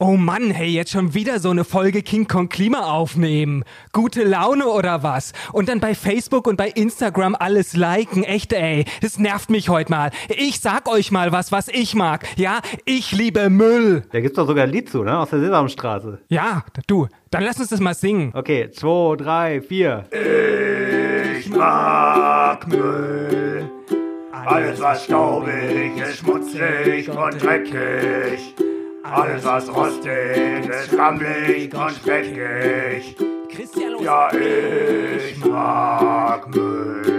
Oh Mann, hey, jetzt schon wieder so eine Folge King Kong Klima aufnehmen. Gute Laune oder was? Und dann bei Facebook und bei Instagram alles liken. Echt, ey. Das nervt mich heute mal. Ich sag euch mal was, was ich mag. Ja, ich liebe Müll. Da gibt's doch sogar ein Lied zu, ne? Aus der Sesamstraße. Ja, du. Dann lass uns das mal singen. Okay, zwei, drei, vier. Ich mag Müll. Alles, was staubig ist, schmutzig und dreckig. Alles, was rostig ist, gammelig und speckig. Christian, los. Ja, ich mag Müll.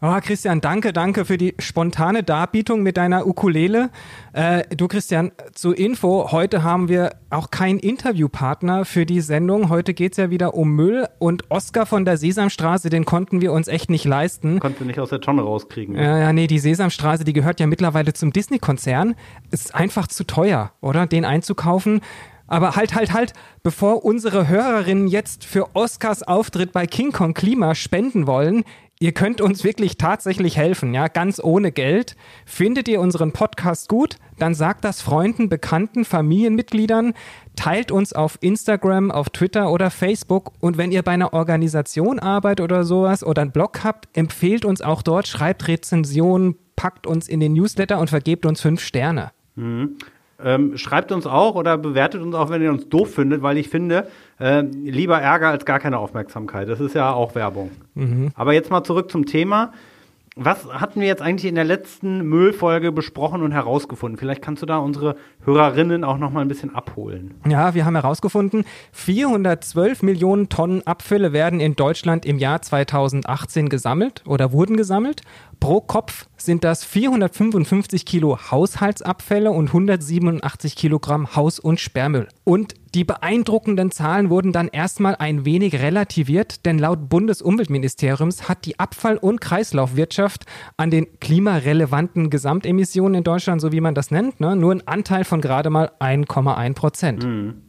Oh, Christian, danke, danke für die spontane Darbietung mit deiner Ukulele. Äh, du, Christian, zur Info, heute haben wir auch keinen Interviewpartner für die Sendung. Heute geht's ja wieder um Müll und Oscar von der Sesamstraße, den konnten wir uns echt nicht leisten. Konntest du nicht aus der Tonne rauskriegen. Ja, ja, nee, die Sesamstraße, die gehört ja mittlerweile zum Disney-Konzern. Ist einfach zu teuer, oder? Den einzukaufen. Aber halt, halt, halt, bevor unsere Hörerinnen jetzt für Oscars Auftritt bei King Kong Klima spenden wollen, ihr könnt uns wirklich tatsächlich helfen, ja, ganz ohne Geld. Findet ihr unseren Podcast gut? Dann sagt das Freunden, Bekannten, Familienmitgliedern, teilt uns auf Instagram, auf Twitter oder Facebook und wenn ihr bei einer Organisation arbeitet oder sowas oder einen Blog habt, empfehlt uns auch dort, schreibt Rezensionen, packt uns in den Newsletter und vergebt uns fünf Sterne. Ähm, schreibt uns auch oder bewertet uns auch, wenn ihr uns doof findet, weil ich finde, äh, lieber Ärger als gar keine Aufmerksamkeit. Das ist ja auch Werbung. Aber jetzt mal zurück zum Thema. Was hatten wir jetzt eigentlich in der letzten Müllfolge besprochen und herausgefunden? Vielleicht kannst du da unsere Hörerinnen auch noch mal ein bisschen abholen. Ja, wir haben herausgefunden, 412 Millionen Tonnen Abfälle werden in Deutschland im Jahr 2018 gesammelt oder wurden gesammelt. Pro Kopf sind das 455 Kilo Haushaltsabfälle und 187 Kilogramm Haus- und Sperrmüll. Und die beeindruckenden Zahlen wurden dann erstmal ein wenig relativiert, denn laut Bundesumweltministeriums hat die Abfall- und Kreislaufwirtschaft an den klimarelevanten Gesamtemissionen in Deutschland, so wie man das nennt, ne, nur einen Anteil von gerade mal 1,1 Prozent. Mhm.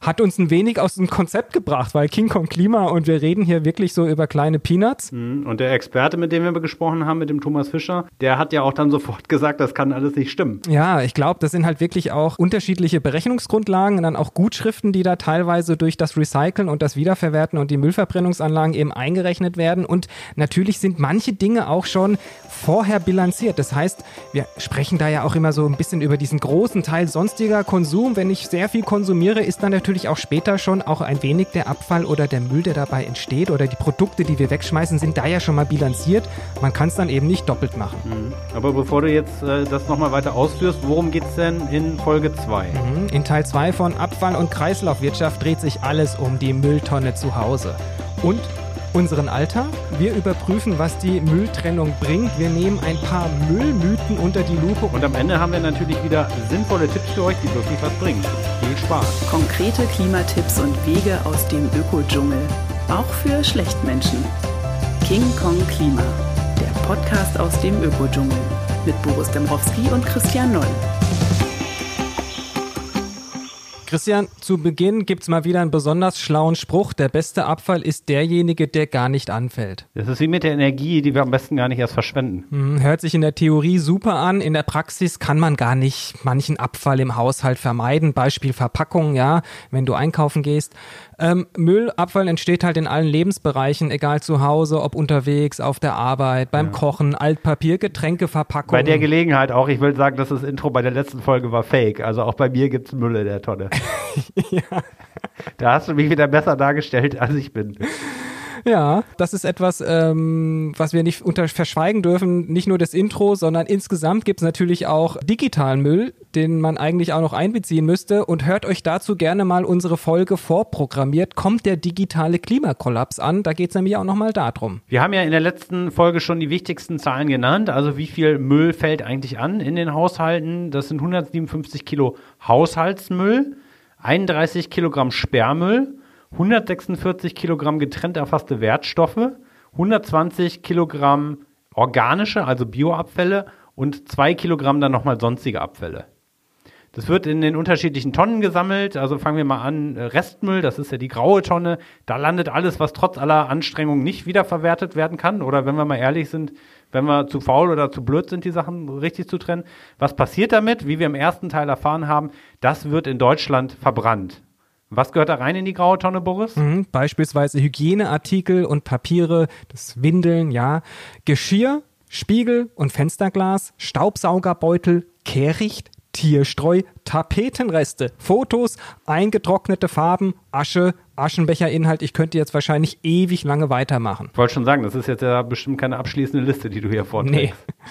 Hat uns ein wenig aus dem Konzept gebracht, weil King Kong Klima und wir reden hier wirklich so über kleine Peanuts. Mhm. Und der Experte, mit dem wir gesprochen haben, mit dem Thomas Fischer, der hat ja auch dann sofort gesagt, das kann alles nicht stimmen. Ja, ich glaube, das sind halt wirklich auch unterschiedliche Berechnungsgrundlagen und dann auch Gutschriften, die da teilweise durch das Recyceln und das Wiederverwerten und die Müllverbrennungsanlagen eben eingerechnet werden. Und natürlich sind manche Dinge auch schon vorher bilanziert. Das heißt, wir sprechen da ja auch immer so ein bisschen über diesen großen Teil sonstiger Konsum. Wenn ich sehr viel konsumiere, ist dann natürlich auch später schon auch ein wenig der Abfall oder der Müll, der dabei entsteht oder die Produkte, die wir wegschmeißen, sind da ja schon mal bilanziert. Man kann es dann eben nicht doppelt machen. Aber bevor du jetzt äh, das nochmal weiter ausführst, worum geht's denn in Folge 2? Mhm. In Teil 2 von Abfall- und Kreislaufwirtschaft dreht sich alles um die Mülltonne zu Hause. Und unseren Alltag. Wir überprüfen, was die Mülltrennung bringt. Wir nehmen ein paar Müllmythen unter die Lupe. Und am Ende haben wir natürlich wieder sinnvolle Tipps für euch, die wirklich was bringen. Viel Spaß. Konkrete Klimatipps und Wege aus dem Ökodschungel. Auch für Schlechtmenschen. King Kong Klima. Der Podcast aus dem Ökodschungel. Mit Boris Dembrowski und Christian Noll. Christian, zu Beginn gibt's mal wieder einen besonders schlauen Spruch. Der beste Abfall ist derjenige, der gar nicht anfällt. Das ist wie mit der Energie, die wir am besten gar nicht erst verschwenden. Hm, Hört sich in der Theorie super an. In der Praxis kann man gar nicht manchen Abfall im Haushalt vermeiden. Beispiel Verpackung, ja, wenn du einkaufen gehst. Ähm, Müllabfall entsteht halt in allen Lebensbereichen, egal zu Hause, ob unterwegs, auf der Arbeit, beim Kochen, Altpapier, Getränke, Verpackung. Bei der Gelegenheit auch, ich will sagen, dass das Intro bei der letzten Folge war fake. Also auch bei mir gibt's Müll in der Tonne. Da hast du mich wieder besser dargestellt, als ich bin. Ja, das ist etwas, ähm, was wir nicht unter verschweigen dürfen. Nicht nur das Intro, sondern insgesamt gibt es natürlich auch digitalen Müll, den man eigentlich auch noch einbeziehen müsste. Und hört euch dazu gerne mal unsere Folge vorprogrammiert. Kommt der digitale Klimakollaps an? Da geht es nämlich auch nochmal darum. Wir haben ja in der letzten Folge schon die wichtigsten Zahlen genannt. Also wie viel Müll fällt eigentlich an in den Haushalten? Das sind 157 Kilo Haushaltsmüll, 31 Kilogramm Sperrmüll, 146 Kilogramm getrennt erfasste Wertstoffe, 120 Kilogramm organische, also Bioabfälle und 2 Kilogramm dann nochmal sonstige Abfälle. Das wird in den unterschiedlichen Tonnen gesammelt. Also fangen wir mal an, äh, Restmüll, das ist ja die graue Tonne. Da landet alles, was trotz aller Anstrengungen nicht wiederverwertet werden kann. Oder wenn wir mal ehrlich sind, wenn wir zu faul oder zu blöd sind, die Sachen richtig zu trennen. Was passiert damit? Wie wir im ersten Teil erfahren haben, das wird in Deutschland verbrannt. Was gehört da rein in die graue Tonne, Boris? Mhm, beispielsweise Hygieneartikel und Papiere, das Windeln, ja, Geschirr, Spiegel und Fensterglas, Staubsaugerbeutel, Kehricht, Tierstreu, Tapetenreste, Fotos, eingetrocknete Farben, Asche, Aschenbecherinhalt. Ich könnte jetzt wahrscheinlich ewig lange weitermachen. Ich wollte schon sagen, das ist jetzt ja bestimmt keine abschließende Liste, die du hier vorträgst. Nee.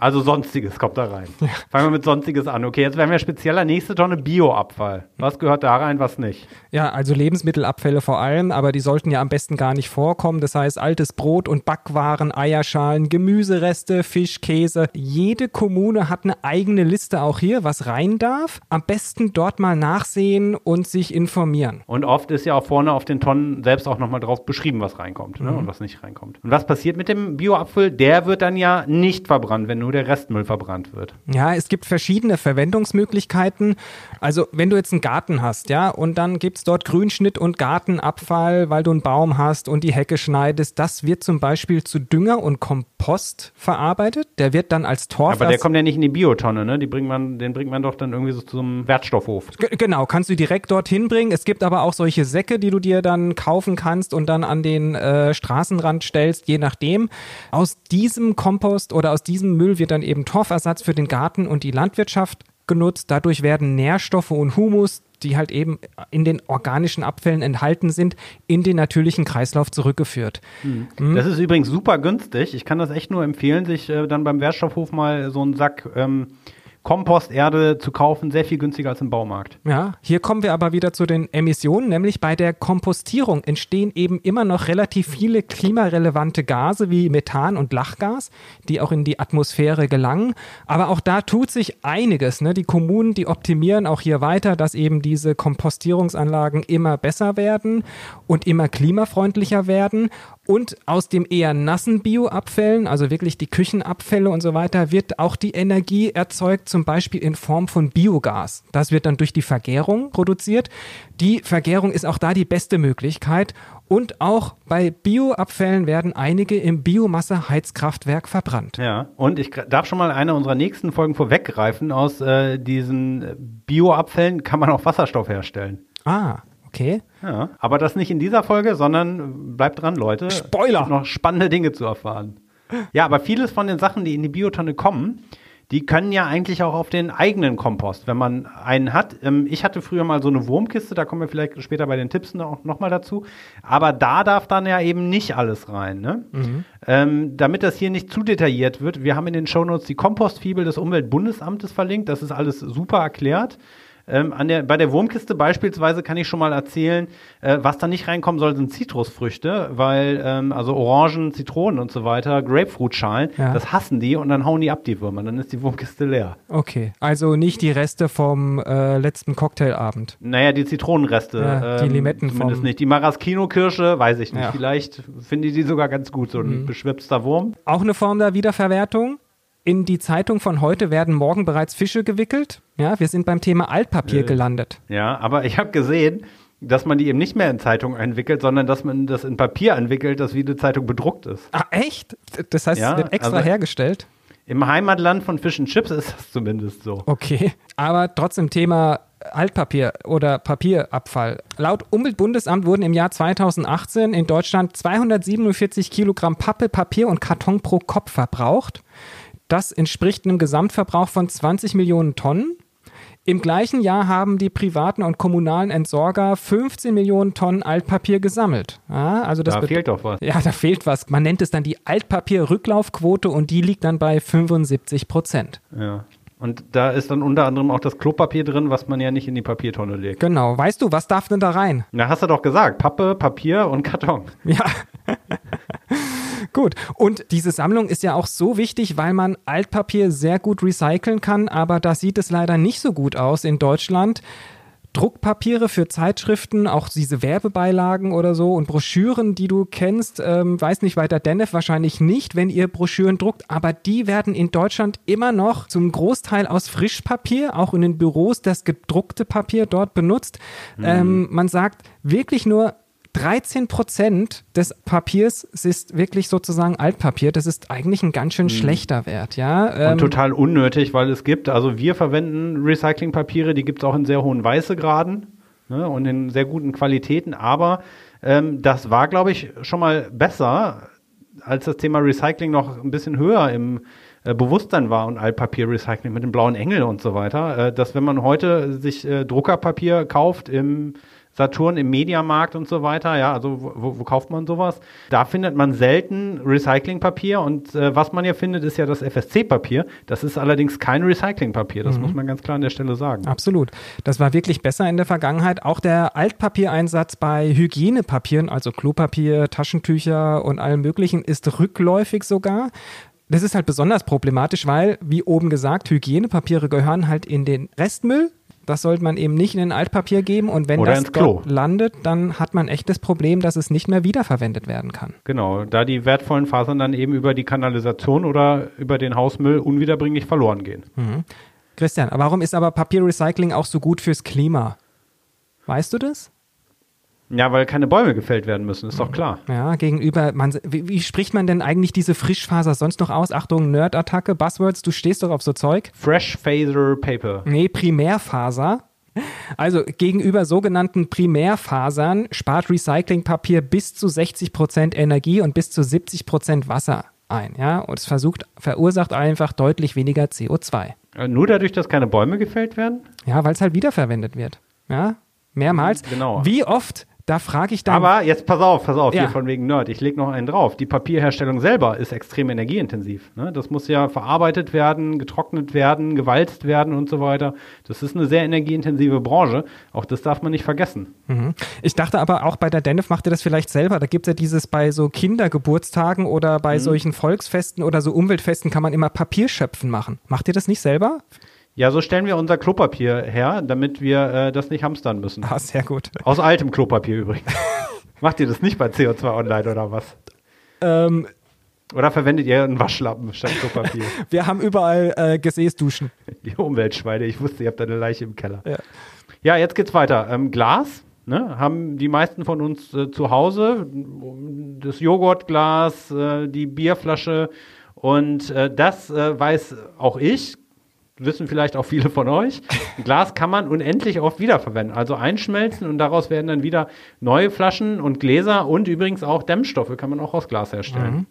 Also Sonstiges kommt da rein. Fangen wir mit Sonstiges an. Okay, jetzt werden wir spezieller. Nächste Tonne Bioabfall. Was gehört da rein, was nicht? Ja, also Lebensmittelabfälle vor allem, aber die sollten ja am besten gar nicht vorkommen. Das heißt, altes Brot und Backwaren, Eierschalen, Gemüsereste, Fisch, Käse. Jede Kommune hat eine eigene Liste auch hier, was rein darf. Am besten dort mal nachsehen und sich informieren. Und oft ist ja auch vorne auf den Tonnen selbst auch nochmal drauf beschrieben, was reinkommt ne? und was nicht reinkommt. Und was passiert mit dem Bioabfall? Der wird dann ja nicht verbrannt, wenn nur der Restmüll verbrannt wird. Ja, es gibt verschiedene Verwendungsmöglichkeiten. Also, wenn du jetzt einen Garten hast, ja, und dann gibt es dort Grünschnitt und Gartenabfall, weil du einen Baum hast und die Hecke schneidest, das wird zum Beispiel zu Dünger und Kompost verarbeitet. Der wird dann als Torf. Aber der kommt ja nicht in die Biotonne, ne? Die bringt man, den bringt man doch dann irgendwie so zum Wertstoffhof. G- Genau, kannst du direkt dorthin bringen. Es gibt aber auch solche Säcke, die du dir dann kaufen kannst und dann an den äh, Straßenrand stellst, je nachdem. Aus diesem Kompost oder aus diesem Müll wird dann eben Torfersatz für den Garten und die Landwirtschaft genutzt. Dadurch werden Nährstoffe und Humus, die halt eben in den organischen Abfällen enthalten sind, in den natürlichen Kreislauf zurückgeführt. Das ist übrigens super günstig. Ich kann das echt nur empfehlen, sich äh, dann beim Wertstoffhof mal so einen Sack ähm, Komposterde zu kaufen. Sehr viel günstiger als im Baumarkt. Ja, hier kommen wir aber wieder zu den Emissionen, nämlich bei der Kompostierung entstehen eben immer noch relativ viele klimarelevante Gase wie Methan und Lachgas, die auch in die Atmosphäre gelangen. Aber auch da tut sich einiges. Ne? Die Kommunen, die optimieren auch hier weiter, dass eben diese Kompostierungsanlagen immer besser werden und immer klimafreundlicher werden. Und aus dem eher nassen Bioabfällen, also wirklich die Küchenabfälle und so weiter, wird auch die Energie erzeugt, zum Beispiel in Form von Biogas. Das wird dann durch die Vergärung produziert. Die Vergärung ist auch da die beste Möglichkeit. Und auch bei Bioabfällen werden einige im Biomasse-Heizkraftwerk verbrannt. Ja, und ich darf schon mal eine unserer nächsten Folgen vorweggreifen. Aus äh, diesen Bioabfällen kann man auch Wasserstoff herstellen. Ah, okay. Ja, aber das nicht in dieser Folge, sondern bleibt dran, Leute. Spoiler! Noch spannende Dinge zu erfahren. Ja, aber vieles von den Sachen, die in die Biotonne kommen, die können ja eigentlich auch auf den eigenen Kompost, wenn man einen hat. Ähm, ich hatte früher mal so eine Wurmkiste, da kommen wir vielleicht später bei den Tipps noch, noch mal dazu. Aber da darf dann ja eben nicht alles rein. Ne? Ähm, damit das hier nicht zu detailliert wird, wir haben in den Shownotes die Kompostfibel des Umweltbundesamtes verlinkt. Das ist alles super erklärt. Ähm, an der, bei der Wurmkiste beispielsweise kann ich schon mal erzählen, äh, was da nicht reinkommen soll, sind Zitrusfrüchte, weil ähm, also Orangen, Zitronen und so weiter, Grapefruitschalen, Ja. das hassen die und dann hauen die ab, die Würmer. Dann ist die Wurmkiste leer. Okay. Also nicht die Reste vom äh, letzten Cocktailabend. Naja, die Zitronenreste. Ja, die Limetten Zumindest vom- nicht. Die Maraschino-Kirsche, weiß ich nicht. Ja. Mhm. Vielleicht finde ich die sogar ganz gut, so ein beschwipster Wurm. Auch eine Form der Wiederverwertung. In die Zeitung von heute werden morgen bereits Fische gewickelt. Ja, wir sind beim Thema Altpapier gelandet. Ja, aber ich habe gesehen, dass man die eben nicht mehr in Zeitung entwickelt, sondern dass man das in Papier entwickelt, das wie eine Zeitung bedruckt ist. Ah, echt? Das heißt, Ja, es wird extra also- hergestellt? Im Heimatland von Fish and Chips ist das zumindest so. Okay. Aber trotzdem Thema Altpapier oder Papierabfall. Laut Umweltbundesamt wurden im Jahr 2018 in Deutschland 247 Kilogramm Pappe, Papier und Karton pro Kopf verbraucht. Das entspricht einem Gesamtverbrauch von 20 Millionen Tonnen. Im gleichen Jahr haben die privaten und kommunalen Entsorger 15 Millionen Tonnen Altpapier gesammelt. Ja, also das Da fehlt doch was. Ja, da fehlt was. Man nennt es dann die Altpapierrücklaufquote und die liegt dann bei 75 Prozent. Ja. Und da ist dann unter anderem auch das Klopapier drin, was man ja nicht in die Papiertonne legt. Genau. Weißt du, was darf denn da rein? Na, hast du doch gesagt. Pappe, Papier und Karton. Ja. Gut. Und diese Sammlung ist ja auch so wichtig, weil man Altpapier sehr gut recyceln kann, aber da sieht es leider nicht so gut aus in Deutschland. Druckpapiere für Zeitschriften, auch diese Werbebeilagen oder so und Broschüren, die du kennst, ähm, weiß nicht weiter, Denef wahrscheinlich nicht, wenn ihr Broschüren druckt, aber die werden in Deutschland immer noch zum Großteil aus Frischpapier, auch in den Büros das gedruckte Papier dort benutzt. Mhm. Ähm, man sagt wirklich nur 13 Prozent des Papiers ist wirklich sozusagen Altpapier. Das ist eigentlich ein ganz schön mhm. schlechter Wert, ja. Ähm, Und total unnötig, weil es gibt, also wir verwenden Recyclingpapiere, die gibt es auch in sehr hohen Weißegraden ne, und in sehr guten Qualitäten, aber ähm, das war, glaube ich, schon mal besser, als das Thema Recycling noch ein bisschen höher im äh, Bewusstsein war und Altpapierrecycling mit dem blauen Engel und so weiter, äh, dass wenn man heute sich äh, Druckerpapier kauft im Saturn im Mediamarkt und so weiter. Ja, also wo, wo kauft man sowas? Da findet man selten Recyclingpapier und äh, was man ja findet, ist ja das FSC-Papier. Das ist allerdings kein Recyclingpapier. Das mhm. muss man ganz klar an der Stelle sagen. Absolut. Das war wirklich besser in der Vergangenheit. Auch der Altpapiereinsatz bei Hygienepapieren, also Klopapier, Taschentücher und allem Möglichen, ist rückläufig sogar. Das ist halt besonders problematisch, weil, wie oben gesagt, Hygienepapiere gehören halt in den Restmüll das sollte man eben nicht in ein Altpapier geben und wenn Oder das dort landet, dann hat man echt das Problem, dass es nicht mehr wiederverwendet werden kann. Genau, da die wertvollen Fasern dann eben über die Kanalisation oder über den Hausmüll unwiederbringlich verloren gehen. Mhm. Christian, warum ist aber Papierrecycling auch so gut fürs Klima? Weißt du das? Ja, weil keine Bäume gefällt werden müssen, ist doch klar. Ja, gegenüber, man, wie, wie, spricht man denn eigentlich diese Frischfaser sonst noch aus? Achtung, Nerd-Attacke, Buzzwords, du stehst doch auf so Zeug. Fresh Phaser Paper. Nee, Primärfaser. Also gegenüber sogenannten Primärfasern spart Recyclingpapier bis zu 60% Energie und bis zu 70% Wasser ein. Ja? Und es versucht, verursacht einfach deutlich weniger CO2. Äh, nur dadurch, dass keine Bäume gefällt werden? Ja, weil es halt wiederverwendet wird. Ja, mehrmals. Genau. Wie oft da frage ich dann. Aber jetzt pass auf, pass auf, ja. hier von wegen Nerd. Ich lege noch einen drauf. Die Papierherstellung selber ist extrem energieintensiv. Ne? Das muss ja verarbeitet werden, getrocknet werden, gewalzt werden und so weiter. Das ist eine sehr energieintensive Branche. Auch das darf man nicht vergessen. Mhm. Ich dachte aber auch bei der Denef macht ihr das vielleicht selber. Da gibt es ja dieses bei so Kindergeburtstagen oder bei mhm. solchen Volksfesten oder so Umweltfesten kann man immer Papierschöpfen machen. Macht ihr das nicht selber? Ja, so stellen wir unser Klopapier her, damit wir äh, das nicht hamstern müssen. Ah, sehr gut. Aus altem Klopapier übrigens. Macht ihr das nicht bei CO2 Online oder was? Ähm, oder verwendet ihr einen Waschlappen statt Klopapier? wir haben überall äh, Gesäßduschen. Die Umweltschweine. Ich wusste, ihr habt eine Leiche im Keller. Ja, ja jetzt geht's weiter. Ähm, Glas. Ne, haben die meisten von uns äh, zu Hause. Das Joghurtglas, äh, die Bierflasche. Und äh, das äh, weiß auch ich wissen vielleicht auch viele von euch, Glas kann man unendlich oft wiederverwenden. Also einschmelzen und daraus werden dann wieder neue Flaschen und Gläser und übrigens auch Dämmstoffe kann man auch aus Glas herstellen. Mhm.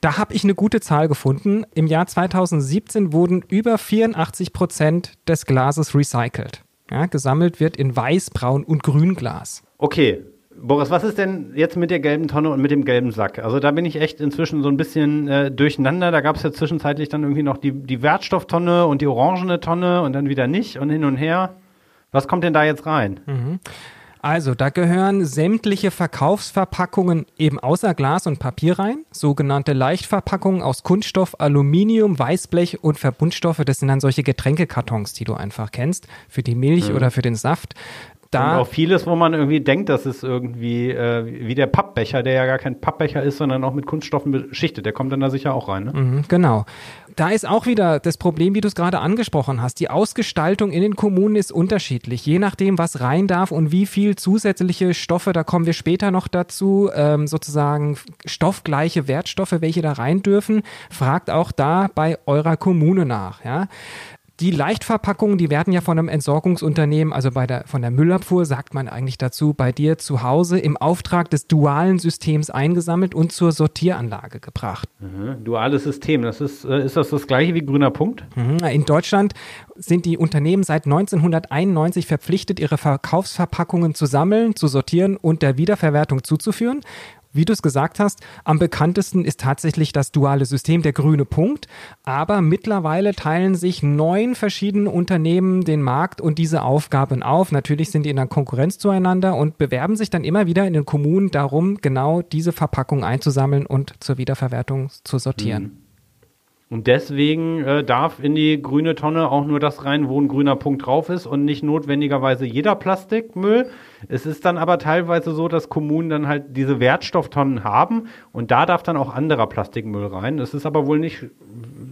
Da habe ich eine gute Zahl gefunden. Im Jahr 2017 wurden über 84 Prozent des Glases recycelt. Ja, gesammelt wird in Weiß, Braun und Grünglas. Okay, Boris, was ist denn jetzt mit der gelben Tonne und mit dem gelben Sack? Also da bin ich echt inzwischen so ein bisschen äh, durcheinander. Da gab es ja zwischenzeitlich dann irgendwie noch die, die Wertstofftonne und die orangene Tonne und dann wieder nicht und hin und her. Was kommt denn da jetzt rein? Mhm. Also, da gehören sämtliche Verkaufsverpackungen eben außer Glas und Papier rein, sogenannte Leichtverpackungen aus Kunststoff, Aluminium, Weißblech und Verbundstoffe. Das sind dann solche Getränkekartons, die du einfach kennst, für die Milch mhm. oder für den Saft da. Und auch vieles, wo man irgendwie denkt, das ist irgendwie äh, wie der Pappbecher, der ja gar kein Pappbecher ist, sondern auch mit Kunststoffen beschichtet. Der kommt dann da sicher auch rein. Ne? Mhm, genau. Da ist auch wieder das Problem, wie du es gerade angesprochen hast. Die Ausgestaltung in den Kommunen ist unterschiedlich, je nachdem, was rein darf und wie viel zusätzliche Stoffe, da kommen wir später noch dazu, ähm, sozusagen stoffgleiche Wertstoffe, welche da rein dürfen. Fragt auch da bei eurer Kommune nach. Ja? Die Leichtverpackungen, die werden ja von einem Entsorgungsunternehmen, also bei der, von der Müllabfuhr, sagt man eigentlich dazu, bei dir zu Hause im Auftrag des dualen Systems eingesammelt und zur Sortieranlage gebracht. Mhm. Duales System, das ist, äh, ist das das gleiche wie grüner Punkt? Mhm. In Deutschland sind die Unternehmen seit 1991 verpflichtet, ihre Verkaufsverpackungen zu sammeln, zu sortieren und der Wiederverwertung zuzuführen wie du es gesagt hast, am bekanntesten ist tatsächlich das duale System, der grüne Punkt. Aber mittlerweile teilen sich neun verschiedene Unternehmen den Markt und diese Aufgaben auf. Natürlich sind die in der Konkurrenz zueinander und bewerben sich dann immer wieder in den Kommunen darum, genau diese Verpackung einzusammeln und zur Wiederverwertung zu sortieren. Mhm. Und deswegen äh, darf in die grüne Tonne auch nur das rein, wo ein grüner Punkt drauf ist und nicht notwendigerweise jeder Plastikmüll. Es ist dann aber teilweise so, dass Kommunen dann halt diese Wertstofftonnen haben und da darf dann auch anderer Plastikmüll rein. Es ist aber wohl nicht,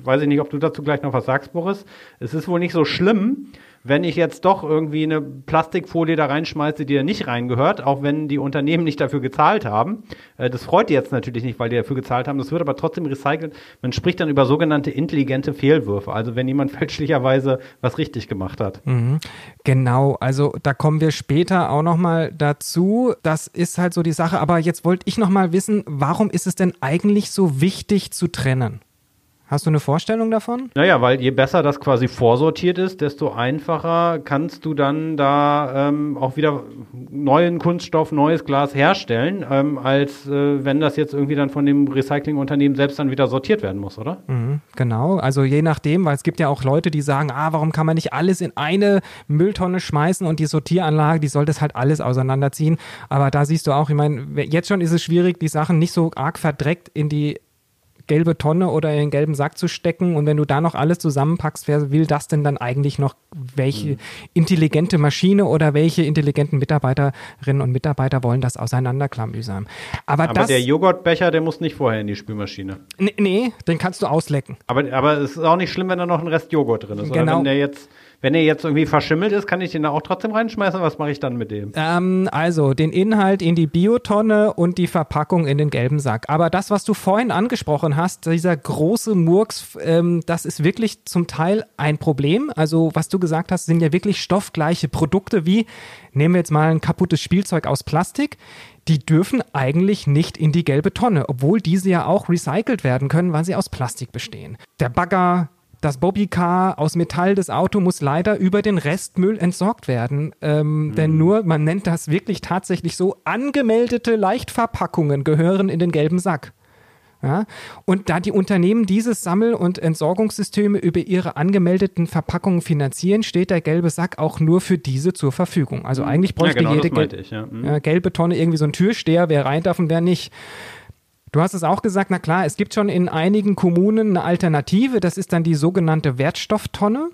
weiß ich nicht, ob du dazu gleich noch was sagst, Boris. Es ist wohl nicht so schlimm, wenn ich jetzt doch irgendwie eine Plastikfolie da reinschmeiße, die da nicht reingehört, auch wenn die Unternehmen nicht dafür gezahlt haben. Äh, das freut die jetzt natürlich nicht, weil die dafür gezahlt haben. Das wird aber trotzdem recycelt. Man spricht dann über sogenannte intelligente Fehlwürfe. Also wenn jemand fälschlicherweise was richtig gemacht hat. Mhm. Genau, also da kommen wir später auch nochmal dazu. Das ist halt so die Sache. Aber jetzt wollte ich nochmal wissen, warum ist es denn eigentlich so wichtig zu trennen? Hast du eine Vorstellung davon? Naja, weil je besser das quasi vorsortiert ist, desto einfacher kannst du dann da ähm, auch wieder neuen Kunststoff, neues Glas herstellen, ähm, als äh, wenn das jetzt irgendwie dann von dem Recyclingunternehmen selbst dann wieder sortiert werden muss, oder? Mhm, genau, also je nachdem, weil es gibt ja auch Leute, die sagen, ah, warum kann man nicht alles in eine Mülltonne schmeißen und die Sortieranlage, die soll das halt alles auseinanderziehen. Aber da siehst du auch, ich meine, jetzt schon ist es schwierig, die Sachen nicht so arg verdreckt in die gelbe Tonne oder in den gelben Sack zu stecken. Und wenn du da noch alles zusammenpackst, wer will das denn dann eigentlich noch? Welche mhm. intelligente Maschine oder welche intelligenten Mitarbeiterinnen und Mitarbeiter wollen das auseinanderklamüsern? Aber, aber das, der Joghurtbecher, der muss nicht vorher in die Spülmaschine. Nee, nee, den kannst du auslecken. Aber, aber es ist auch nicht schlimm, wenn da noch ein Rest Joghurt drin ist. Genau. Oder wenn der jetzt wenn er jetzt irgendwie verschimmelt ist, kann ich den da auch trotzdem reinschmeißen? Was mache ich dann mit dem? Ähm, also den Inhalt in die Biotonne und die Verpackung in den gelben Sack. Aber das, was du vorhin angesprochen hast, dieser große Murks, ähm, das ist wirklich zum Teil ein Problem. Also was du gesagt hast, sind ja wirklich stoffgleiche Produkte wie, nehmen wir jetzt mal ein kaputtes Spielzeug aus Plastik die dürfen eigentlich nicht in die gelbe Tonne, obwohl diese ja auch recycelt werden können, weil sie aus Plastik bestehen. Der Bagger, das Bobbycar aus Metall des Auto muss leider über den Restmüll entsorgt werden. Ähm, mhm. Denn nur, man nennt das wirklich tatsächlich so, angemeldete Leichtverpackungen gehören in den gelben Sack. Ja? Und da die Unternehmen dieses Sammel- und Entsorgungssysteme über ihre angemeldeten Verpackungen finanzieren, steht der gelbe Sack auch nur für diese zur Verfügung. Also mhm. eigentlich bräuchte ja, genau, jede ich, ja. Mhm. gelbe Tonne irgendwie so ein Türsteher, wer rein darf und wer nicht. Du hast es auch gesagt, na klar, es gibt schon in einigen Kommunen eine Alternative, das ist dann die sogenannte Wertstofftonne.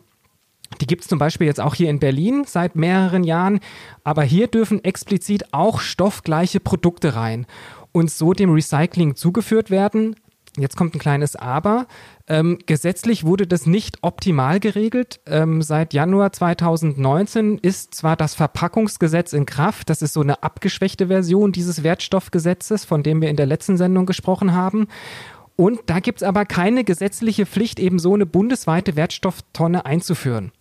Die gibt es zum Beispiel jetzt auch hier in Berlin seit mehreren Jahren, aber hier dürfen explizit auch stoffgleiche Produkte rein und so dem Recycling zugeführt werden. Jetzt kommt ein kleines Aber. Ähm, gesetzlich wurde das nicht optimal geregelt. Ähm, seit Januar 2019 ist zwar das Verpackungsgesetz in Kraft, das ist so eine abgeschwächte Version dieses Wertstoffgesetzes, von dem wir in der letzten Sendung gesprochen haben. Und da gibt es aber keine gesetzliche Pflicht, eben so eine bundesweite Wertstofftonne einzuführen.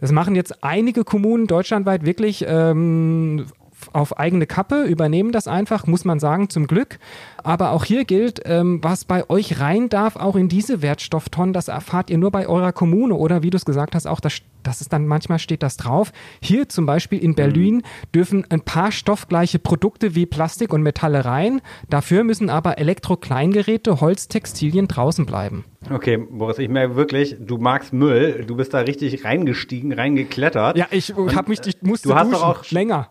Das machen jetzt einige Kommunen deutschlandweit wirklich ähm, auf eigene Kappe, übernehmen das einfach, muss man sagen, zum Glück. Aber auch hier gilt, ähm, was bei euch rein darf, auch in diese Wertstofftonnen, das erfahrt ihr nur bei eurer Kommune oder wie du es gesagt hast, auch das, das ist dann manchmal steht das drauf. Hier zum Beispiel in Berlin mhm. dürfen ein paar stoffgleiche Produkte wie Plastik und Metalle rein. Dafür müssen aber Elektrokleingeräte, Holztextilien draußen bleiben. Okay, Boris, ich merke wirklich, du magst Müll. Du bist da richtig reingestiegen, reingeklettert. Ja, ich habe mich, ich musste du hast duschen, auch länger.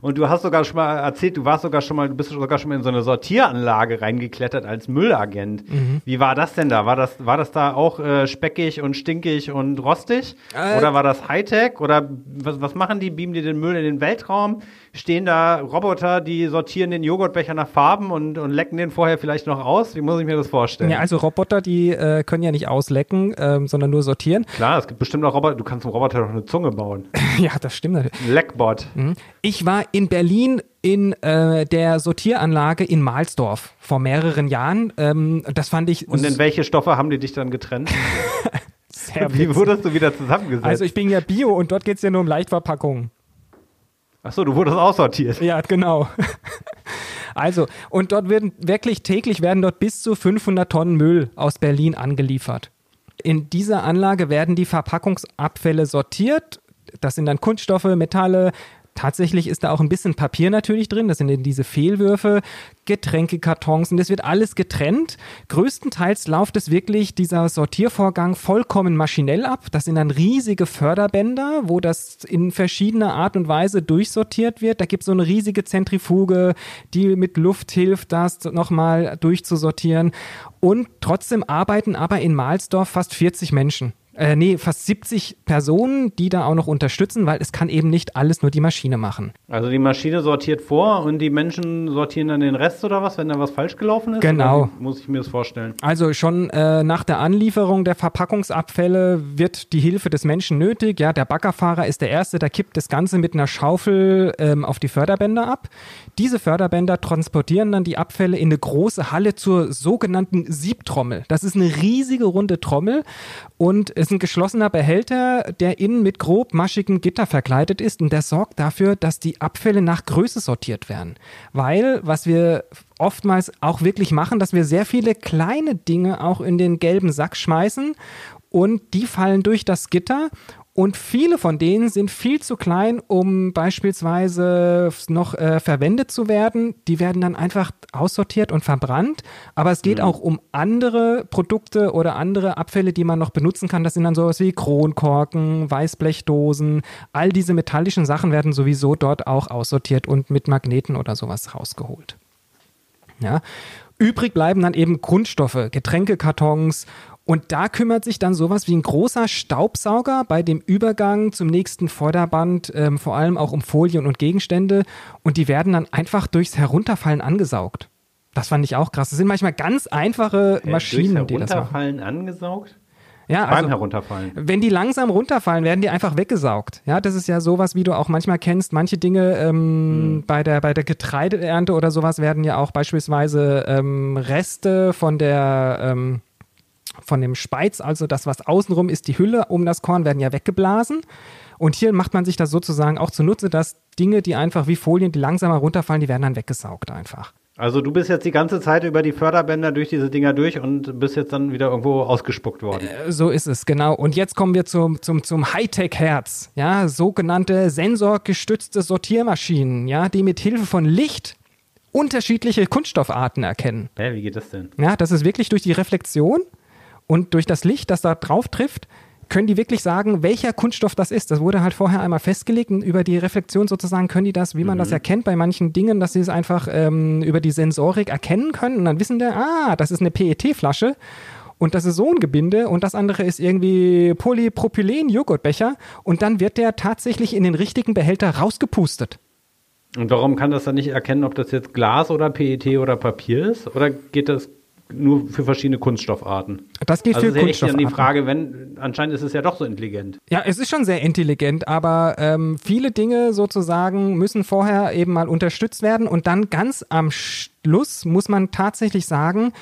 Und du hast sogar schon mal erzählt, du warst sogar schon mal, du bist sogar schon mal in so eine Sortieranlage reingeklettert als Müllagent. Mhm. Wie war das denn da? War das, war das da auch äh, speckig und stinkig und rostig? Äh, Oder war das Hightech? Oder was, was machen die? Beamen die den Müll in den Weltraum? stehen da Roboter, die sortieren den Joghurtbecher nach Farben und, und lecken den vorher vielleicht noch aus? Wie muss ich mir das vorstellen? Ja, also Roboter, die äh, können ja nicht auslecken, ähm, sondern nur sortieren. Klar, es gibt bestimmt auch Roboter, du kannst einem Roboter doch eine Zunge bauen. ja, das stimmt natürlich. Leckbot. Mhm. Ich war in Berlin in äh, der Sortieranlage in Mahlsdorf vor mehreren Jahren. Ähm, das fand ich. Und in welche Stoffe haben die dich dann getrennt? Wie wurdest du wieder zusammengesetzt? Also ich bin ja Bio und dort geht es ja nur um Leichtverpackungen. Achso, du wurdest aussortiert. Ja, genau. Also, und dort werden wirklich täglich werden dort bis zu 500 Tonnen Müll aus Berlin angeliefert. In dieser Anlage werden die Verpackungsabfälle sortiert. Das sind dann Kunststoffe, Metalle, Tatsächlich ist da auch ein bisschen Papier natürlich drin. Das sind eben diese Fehlwürfe, Getränkekartons und das wird alles getrennt. Größtenteils läuft es wirklich dieser Sortiervorgang vollkommen maschinell ab. Das sind dann riesige Förderbänder, wo das in verschiedener Art und Weise durchsortiert wird. Da gibt es so eine riesige Zentrifuge, die mit Luft hilft, das nochmal durchzusortieren. Und trotzdem arbeiten aber in Mahlsdorf fast 40 Menschen äh, nee, fast 70 Personen, die da auch noch unterstützen, weil es kann eben nicht alles nur die Maschine machen. Also die Maschine sortiert vor und die Menschen sortieren dann den Rest oder was, wenn da was falsch gelaufen ist? Genau. muss ich mir das vorstellen? Also schon äh, nach der Anlieferung der Verpackungsabfälle wird die Hilfe des Menschen nötig. Ja, der Baggerfahrer ist der Erste, der kippt das Ganze mit einer Schaufel ähm, auf die Förderbänder ab. Diese Förderbänder transportieren dann die Abfälle in eine große Halle zur sogenannten Siebtrommel. Das ist eine riesige runde Trommel und es ist ein geschlossener Behälter, der innen mit grob maschigem Gitter verkleidet ist und der sorgt dafür, dass die Abfälle nach Größe sortiert werden. Weil, was wir oftmals auch wirklich machen, dass wir sehr viele kleine Dinge auch in den gelben Sack schmeißen und die fallen durch das Gitter und viele von denen sind viel zu klein, um beispielsweise noch äh, verwendet zu werden. Die werden dann einfach aussortiert und verbrannt. Aber es geht mhm. auch um andere Produkte oder andere Abfälle, die man noch benutzen kann. Das sind dann sowas wie Kronkorken, Weißblechdosen. All diese metallischen Sachen werden sowieso dort auch aussortiert und mit Magneten oder sowas rausgeholt. Ja. Übrig bleiben dann eben Grundstoffe, Getränkekartons und da kümmert sich dann sowas wie ein großer Staubsauger bei dem Übergang zum nächsten Vorderband, ähm, vor allem auch um Folien und Gegenstände. Und die werden dann einfach durchs Herunterfallen angesaugt. Das fand ich auch krass. Das sind manchmal ganz einfache äh, Maschinen, die das machen. Herunterfallen angesaugt? Ja, also, beim Herunterfallen. Wenn die langsam runterfallen, werden die einfach weggesaugt. Ja, das ist ja sowas, wie du auch manchmal kennst. Manche Dinge ähm, hm. bei, der, bei der Getreideernte oder sowas werden ja auch beispielsweise ähm, Reste von der ähm, von dem Speiz, also das, was außenrum ist, die Hülle um das Korn, werden ja weggeblasen. Und hier macht man sich das sozusagen auch zunutze, dass Dinge, die einfach wie Folien, die langsamer runterfallen, die werden dann weggesaugt einfach. Also du bist jetzt die ganze Zeit über die Förderbänder durch diese Dinger durch und bist jetzt dann wieder irgendwo ausgespuckt worden. Äh, so ist es, genau. Und jetzt kommen wir zum, zum, zum Hightech-Herz. Ja, sogenannte sensorgestützte Sortiermaschinen, ja, die mit Hilfe von Licht unterschiedliche Kunststoffarten erkennen. Hä, wie geht das denn? Ja, das ist wirklich durch die Reflexion und durch das Licht, das da drauf trifft, können die wirklich sagen, welcher Kunststoff das ist. Das wurde halt vorher einmal festgelegt und über die Reflexion sozusagen können die das, wie man mhm. das erkennt bei manchen Dingen, dass sie es einfach ähm, über die Sensorik erkennen können und dann wissen der, ah, das ist eine PET-Flasche und das ist so ein Gebinde und das andere ist irgendwie Polypropylen-Joghurtbecher und dann wird der tatsächlich in den richtigen Behälter rausgepustet. Und warum kann das dann nicht erkennen, ob das jetzt Glas oder PET oder Papier ist? Oder geht das nur für verschiedene Kunststoffarten. Das geht also für Kunststoffarten. Dann die Frage, wenn anscheinend ist es ja doch so intelligent. Ja, es ist schon sehr intelligent, aber ähm, viele Dinge sozusagen müssen vorher eben mal unterstützt werden und dann ganz am Schluss muss man tatsächlich sagen,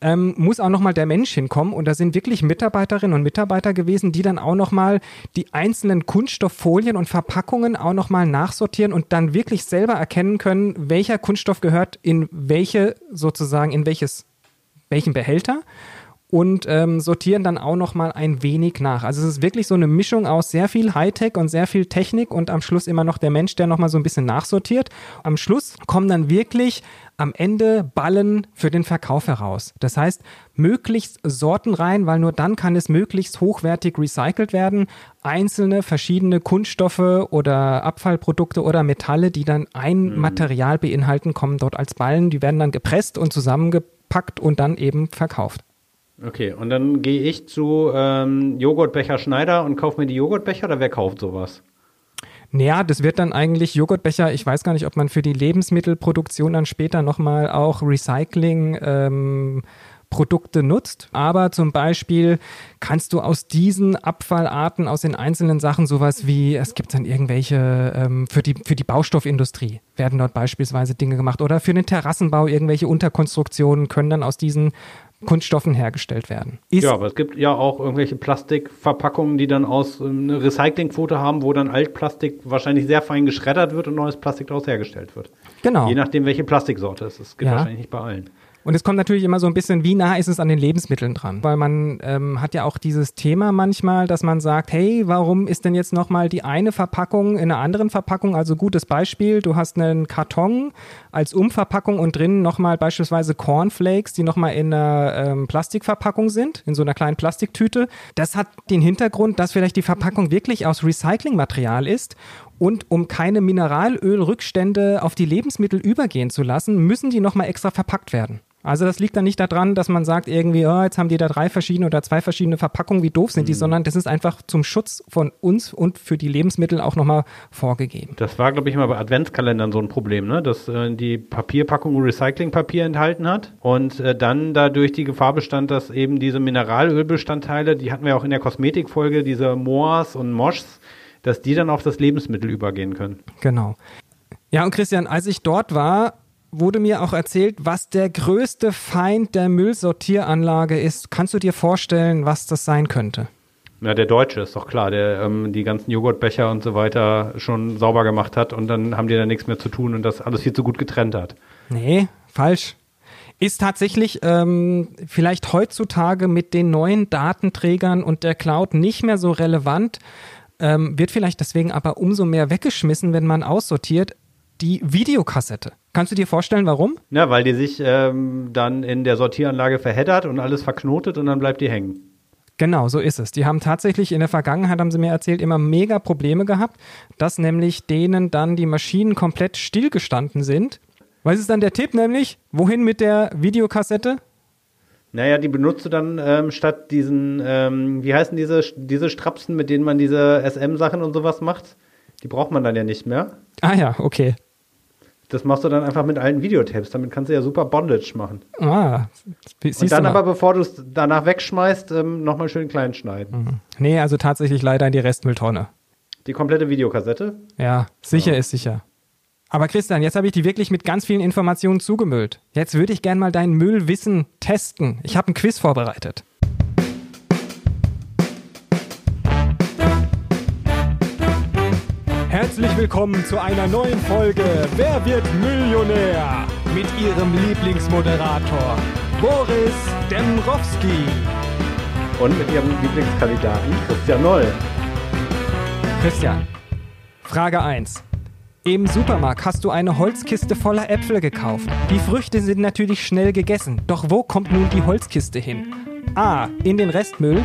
ähm, muss auch nochmal der Mensch hinkommen. Und da sind wirklich Mitarbeiterinnen und Mitarbeiter gewesen, die dann auch nochmal die einzelnen Kunststofffolien und Verpackungen auch nochmal nachsortieren und dann wirklich selber erkennen können, welcher Kunststoff gehört in welche sozusagen, in welches welchen Behälter und ähm, sortieren dann auch noch mal ein wenig nach. Also es ist wirklich so eine Mischung aus sehr viel Hightech und sehr viel Technik und am Schluss immer noch der Mensch, der noch mal so ein bisschen nachsortiert. Am Schluss kommen dann wirklich am Ende Ballen für den Verkauf heraus. Das heißt, möglichst Sorten rein, weil nur dann kann es möglichst hochwertig recycelt werden. Einzelne verschiedene Kunststoffe oder Abfallprodukte oder Metalle, die dann ein mhm. Material beinhalten, kommen dort als Ballen. Die werden dann gepresst und zusammengepackt packt und dann eben verkauft. Okay, und dann gehe ich zu ähm, Joghurtbecher Schneider und kaufe mir die Joghurtbecher oder wer kauft sowas? Naja, das wird dann eigentlich Joghurtbecher. Ich weiß gar nicht, ob man für die Lebensmittelproduktion dann später nochmal auch Recycling ähm, Produkte nutzt. Aber zum Beispiel kannst du aus diesen Abfallarten, aus den einzelnen Sachen sowas wie, es gibt dann irgendwelche, ähm, für, die, für die Baustoffindustrie werden dort beispielsweise Dinge gemacht oder für den Terrassenbau irgendwelche Unterkonstruktionen können dann aus diesen Kunststoffen hergestellt werden. Ist ja, aber es gibt ja auch irgendwelche Plastikverpackungen, die dann aus ähm, eine Recyclingquote haben, wo dann Altplastik wahrscheinlich sehr fein geschreddert wird und neues Plastik daraus hergestellt wird. Genau. Je nachdem, welche Plastiksorte es ist. Das gibt ja. wahrscheinlich nicht bei allen. Und es kommt natürlich immer so ein bisschen, wie nah ist es an den Lebensmitteln dran? Weil man ähm, hat ja auch dieses Thema manchmal, dass man sagt, hey, warum ist denn jetzt nochmal die eine Verpackung in einer anderen Verpackung? Also gutes Beispiel, du hast einen Karton als Umverpackung und drinnen nochmal beispielsweise Cornflakes, die nochmal in einer ähm, Plastikverpackung sind, in so einer kleinen Plastiktüte. Das hat den Hintergrund, dass vielleicht die Verpackung wirklich aus Recyclingmaterial ist und um keine Mineralölrückstände auf die Lebensmittel übergehen zu lassen, müssen die nochmal extra verpackt werden. Also das liegt dann nicht daran, dass man sagt irgendwie, oh, jetzt haben die da drei verschiedene oder zwei verschiedene Verpackungen, wie doof sind die, mhm. sondern das ist einfach zum Schutz von uns und für die Lebensmittel auch nochmal vorgegeben. Das war, glaube ich, mal bei Adventskalendern so ein Problem, ne? dass äh, die Papierpackung Recyclingpapier enthalten hat und äh, dann dadurch die Gefahr bestand, dass eben diese Mineralölbestandteile, die hatten wir auch in der Kosmetikfolge, diese Moas und Moschs, dass die dann auf das Lebensmittel übergehen können. Genau. Ja, und Christian, als ich dort war, wurde mir auch erzählt, was der größte Feind der Müllsortieranlage ist. Kannst du dir vorstellen, was das sein könnte? Ja, der Deutsche ist doch klar, der ähm, die ganzen Joghurtbecher und so weiter schon sauber gemacht hat und dann haben die da nichts mehr zu tun und das alles viel zu gut getrennt hat. Nee, falsch. Ist tatsächlich ähm, vielleicht heutzutage mit den neuen Datenträgern und der Cloud nicht mehr so relevant, ähm, wird vielleicht deswegen aber umso mehr weggeschmissen, wenn man aussortiert, die Videokassette. Kannst du dir vorstellen, warum? Ja, weil die sich ähm, dann in der Sortieranlage verheddert und alles verknotet und dann bleibt die hängen. Genau, so ist es. Die haben tatsächlich in der Vergangenheit, haben sie mir erzählt, immer mega Probleme gehabt, dass nämlich denen dann die Maschinen komplett stillgestanden sind. Was ist dann der Tipp nämlich? Wohin mit der Videokassette? Naja, die benutzt du dann ähm, statt diesen, ähm, wie heißen diese, diese Strapsen, mit denen man diese SM-Sachen und sowas macht? Die braucht man dann ja nicht mehr. Ah ja, okay. Das machst du dann einfach mit alten Videotapes. Damit kannst du ja super Bondage machen. Ah, siehst Und dann aber, bevor du es danach wegschmeißt, ähm, nochmal schön klein schneiden. Mhm. Nee, also tatsächlich leider in die Restmülltonne. Die komplette Videokassette? Ja, sicher ja. ist sicher. Aber Christian, jetzt habe ich die wirklich mit ganz vielen Informationen zugemüllt. Jetzt würde ich gern mal dein Müllwissen testen. Ich habe ein Quiz vorbereitet. Herzlich willkommen zu einer neuen Folge Wer wird Millionär? Mit Ihrem Lieblingsmoderator Boris Dembrowski. Und mit Ihrem Lieblingskandidaten Christian Noll. Christian, Frage 1. Im Supermarkt hast du eine Holzkiste voller Äpfel gekauft. Die Früchte sind natürlich schnell gegessen. Doch wo kommt nun die Holzkiste hin? A. In den Restmüll.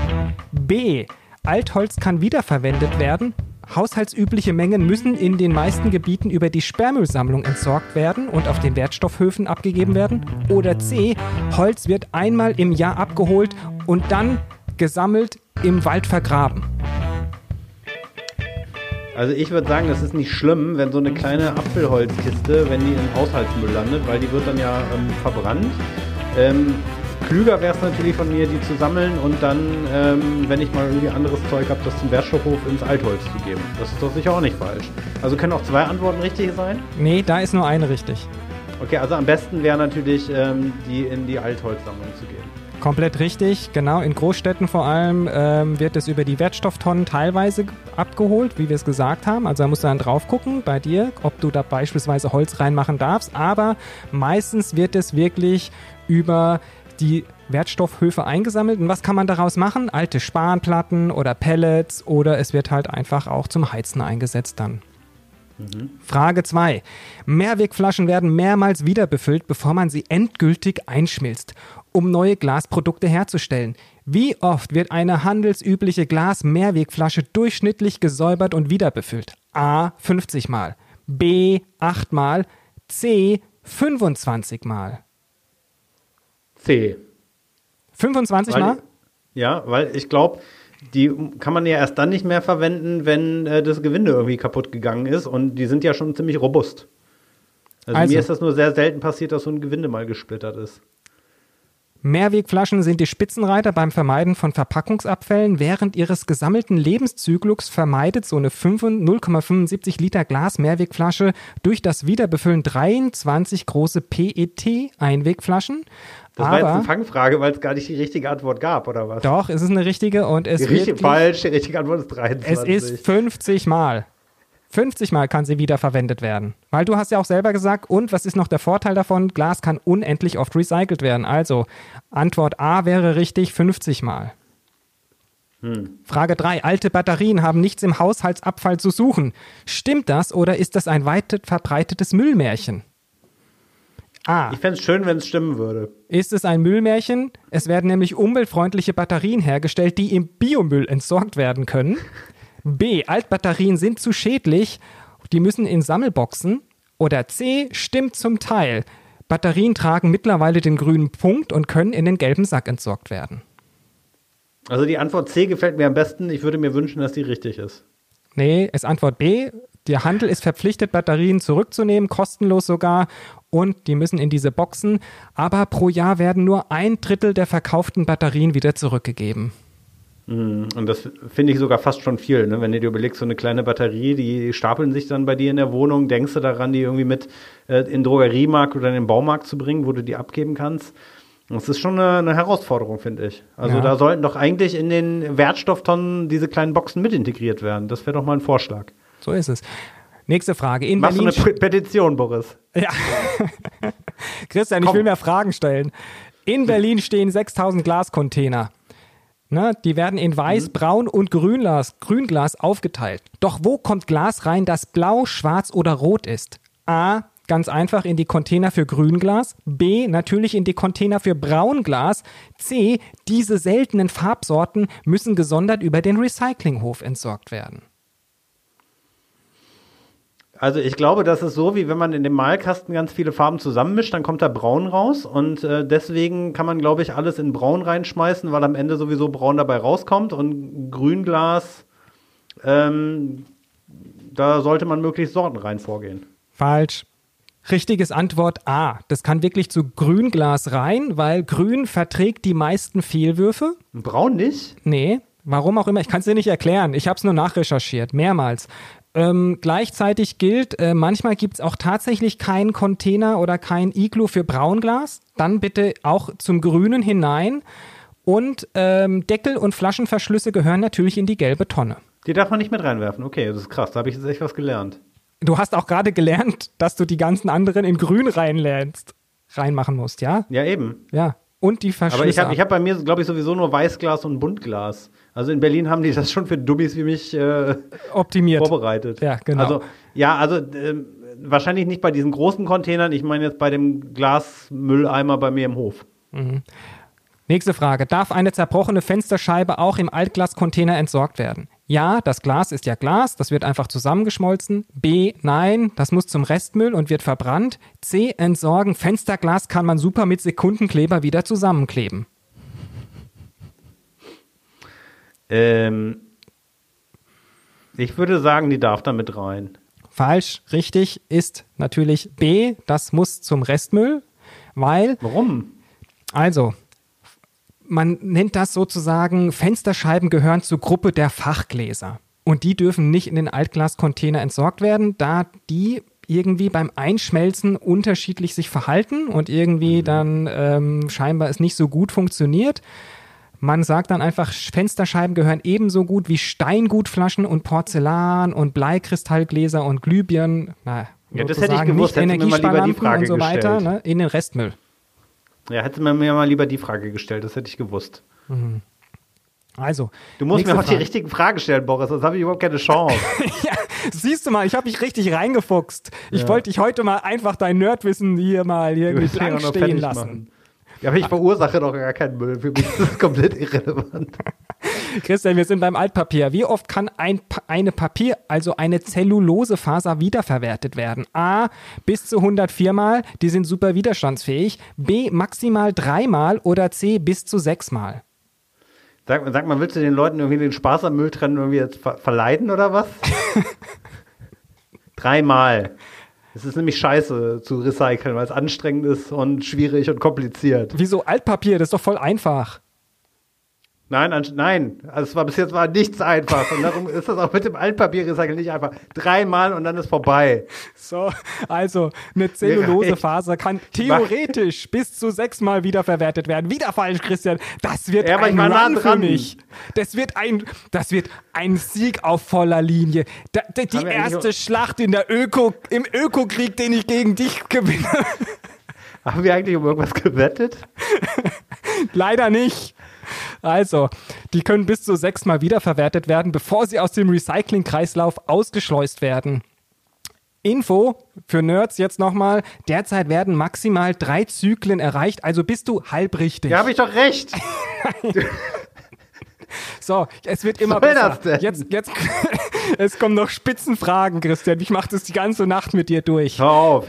B. Altholz kann wiederverwendet werden. Haushaltsübliche Mengen müssen in den meisten Gebieten über die Sperrmüllsammlung entsorgt werden und auf den Wertstoffhöfen abgegeben werden. Oder C. Holz wird einmal im Jahr abgeholt und dann gesammelt im Wald vergraben. Also ich würde sagen, das ist nicht schlimm, wenn so eine kleine Apfelholzkiste, wenn die im Haushaltsmüll landet, weil die wird dann ja ähm, verbrannt. Ähm, klüger wäre es natürlich von mir, die zu sammeln und dann, ähm, wenn ich mal irgendwie anderes Zeug habe, das zum Wertstoffhof ins Altholz zu geben. Das ist doch sicher auch nicht falsch. Also können auch zwei Antworten richtig sein? Nee, da ist nur eine richtig. Okay, also am besten wäre natürlich, ähm, die in die Altholzsammlung zu geben. Komplett richtig, genau. In Großstädten vor allem ähm, wird es über die Wertstofftonnen teilweise abgeholt, wie wir es gesagt haben. Also da musst du dann drauf gucken bei dir, ob du da beispielsweise Holz reinmachen darfst. Aber meistens wird es wirklich über die Wertstoffhöfe eingesammelt. Und was kann man daraus machen? Alte Spanplatten oder Pellets oder es wird halt einfach auch zum Heizen eingesetzt dann. Mhm. Frage 2. Mehrwegflaschen werden mehrmals wieder befüllt, bevor man sie endgültig einschmilzt um neue Glasprodukte herzustellen. Wie oft wird eine handelsübliche Glas-Mehrwegflasche durchschnittlich gesäubert und wieder befüllt? A. 50 Mal. B. 8 Mal. C. 25 Mal. C. 25 weil, Mal? Ja, weil ich glaube, die kann man ja erst dann nicht mehr verwenden, wenn äh, das Gewinde irgendwie kaputt gegangen ist und die sind ja schon ziemlich robust. Also, also mir ist das nur sehr selten passiert, dass so ein Gewinde mal gesplittert ist. Mehrwegflaschen sind die Spitzenreiter beim Vermeiden von Verpackungsabfällen. Während ihres gesammelten Lebenszyklus vermeidet so eine 0,75 Liter Glas-Mehrwegflasche durch das Wiederbefüllen 23 große PET-Einwegflaschen. Das war jetzt eine Fangfrage, weil es gar nicht die richtige Antwort gab, oder was? Doch, es ist eine richtige und es ist. Die richtige falsch, die richtige Antwort ist 23. Es ist 50 Mal. 50 Mal kann sie wiederverwendet werden. Weil du hast ja auch selber gesagt, und was ist noch der Vorteil davon? Glas kann unendlich oft recycelt werden. Also Antwort A wäre richtig 50 Mal. Hm. Frage 3. Alte Batterien haben nichts im Haushaltsabfall zu suchen. Stimmt das oder ist das ein weit verbreitetes Müllmärchen? A. Ich fände es schön, wenn es stimmen würde. Ist es ein Müllmärchen? Es werden nämlich umweltfreundliche Batterien hergestellt, die im Biomüll entsorgt werden können. B. Altbatterien sind zu schädlich, die müssen in Sammelboxen. Oder C. Stimmt zum Teil. Batterien tragen mittlerweile den grünen Punkt und können in den gelben Sack entsorgt werden. Also die Antwort C gefällt mir am besten. Ich würde mir wünschen, dass die richtig ist. Nee, es Antwort B. Der Handel ist verpflichtet, Batterien zurückzunehmen, kostenlos sogar. Und die müssen in diese Boxen. Aber pro Jahr werden nur ein Drittel der verkauften Batterien wieder zurückgegeben. Mhm. Und das finde ich sogar fast schon viel. Ne? Wenn du dir überlegst, so eine kleine Batterie, die stapeln sich dann bei dir in der Wohnung, denkst du daran, die irgendwie mit äh, in den Drogeriemarkt oder in den Baumarkt zu bringen, wo du die abgeben kannst. Das ist schon eine, eine Herausforderung, finde ich. Also ja. da sollten doch eigentlich in den Wertstofftonnen diese kleinen Boxen mit integriert werden. Das wäre doch mal ein Vorschlag. So ist es. Nächste Frage. In Machst Berlin du eine Petition, Boris? Ja. Christian, Komm. ich will mehr Fragen stellen. In Berlin stehen 6000 Glascontainer. Ne, die werden in Weiß, mhm. Braun und Grünglas, Grünglas aufgeteilt. Doch wo kommt Glas rein, das blau, schwarz oder rot ist? A. Ganz einfach in die Container für Grünglas. B. Natürlich in die Container für Braunglas. C. Diese seltenen Farbsorten müssen gesondert über den Recyclinghof entsorgt werden. Also ich glaube, das ist so, wie wenn man in dem Malkasten ganz viele Farben zusammenmischt, dann kommt da Braun raus und äh, deswegen kann man, glaube ich, alles in Braun reinschmeißen, weil am Ende sowieso Braun dabei rauskommt und Grünglas, ähm, da sollte man möglichst Sorten rein vorgehen. Falsch. Richtiges Antwort A. Das kann wirklich zu Grünglas rein, weil Grün verträgt die meisten Fehlwürfe. Braun nicht? Nee. Warum auch immer, ich kann es dir nicht erklären. Ich habe es nur nachrecherchiert, mehrmals. Ähm, gleichzeitig gilt, äh, manchmal gibt es auch tatsächlich keinen Container oder kein Iglu für Braunglas. Dann bitte auch zum Grünen hinein. Und ähm, Deckel und Flaschenverschlüsse gehören natürlich in die gelbe Tonne. Die darf man nicht mit reinwerfen. Okay, das ist krass. Da habe ich jetzt echt was gelernt. Du hast auch gerade gelernt, dass du die ganzen anderen in Grün reinlernst, reinmachen musst, ja? Ja, eben. Ja. Und die Verschlüsse. Aber ich habe hab bei mir, glaube ich, sowieso nur Weißglas und Buntglas. Also in Berlin haben die das schon für Dummies wie mich äh, optimiert vorbereitet. Ja, genau. Also ja, also äh, wahrscheinlich nicht bei diesen großen Containern. Ich meine jetzt bei dem Glasmülleimer bei mir im Hof. Mhm. Nächste Frage. Darf eine zerbrochene Fensterscheibe auch im Altglascontainer entsorgt werden? Ja, das Glas ist ja Glas, das wird einfach zusammengeschmolzen. B, nein, das muss zum Restmüll und wird verbrannt. C, entsorgen. Fensterglas kann man super mit Sekundenkleber wieder zusammenkleben. Ähm, ich würde sagen, die darf da mit rein. Falsch, richtig ist natürlich B, das muss zum Restmüll, weil. Warum? Also, man nennt das sozusagen, Fensterscheiben gehören zur Gruppe der Fachgläser. Und die dürfen nicht in den Altglascontainer entsorgt werden, da die irgendwie beim Einschmelzen unterschiedlich sich verhalten und irgendwie mhm. dann ähm, scheinbar es nicht so gut funktioniert. Man sagt dann einfach, Fensterscheiben gehören ebenso gut wie Steingutflaschen und Porzellan und Bleikristallgläser und Glühbirnen. Na, ja, das hätte ich gewusst, nicht Energiesparlampen und so weiter, ne, in den Restmüll. Ja, hätte man mir mal lieber die Frage gestellt, das hätte ich gewusst. Mhm. Also. Du musst mir auch Frage. die richtigen Fragen stellen, Boris, sonst habe ich überhaupt keine Chance. ja, siehst du mal, ich habe mich richtig reingefuchst. Ich ja. wollte dich heute mal einfach dein Nerdwissen hier mal irgendwie blank stehen lassen. Machen. Ja, aber ich verursache doch gar keinen Müll. Für mich ist das komplett irrelevant. Christian, wir sind beim Altpapier. Wie oft kann ein, eine Papier, also eine Zellulosefaser, wiederverwertet werden? A, bis zu 104 Mal, die sind super widerstandsfähig. B, maximal dreimal oder C, bis zu sechsmal. Sag, sag mal, willst du den Leuten irgendwie den Spaß am Müll trennen irgendwie jetzt ver verleiden oder was? dreimal. Es ist nämlich scheiße zu recyceln, weil es anstrengend ist und schwierig und kompliziert. Wieso Altpapier? Das ist doch voll einfach. Nein, nein. Also es war bis jetzt war nichts einfach. Und darum ist das auch mit dem Altpapierrecycling nicht einfach. Dreimal und dann ist vorbei. So, also eine Zellulosefaser kann theoretisch bis zu sechsmal wiederverwertet werden. Wieder falsch, Christian. Das wird Ja, ein Run für mich. Das wird ein, das wird ein Sieg auf voller Linie. Da, da, die erste Schlacht in der Öko, im Ökokrieg, den ich gegen dich gewinne. Haben wir eigentlich um irgendwas gewettet? Leider nicht. Also, die können bis zu sechsmal wiederverwertet werden, bevor sie aus dem Recyclingkreislauf ausgeschleust werden. Info für Nerds jetzt nochmal. Derzeit werden maximal drei Zyklen erreicht, also bist du halb richtig. Ja, habe ich doch recht. So, es wird immer besser. Jetzt, jetzt, es kommen noch Spitzenfragen, Christian. Ich mache das die ganze Nacht mit dir durch. Hör auf.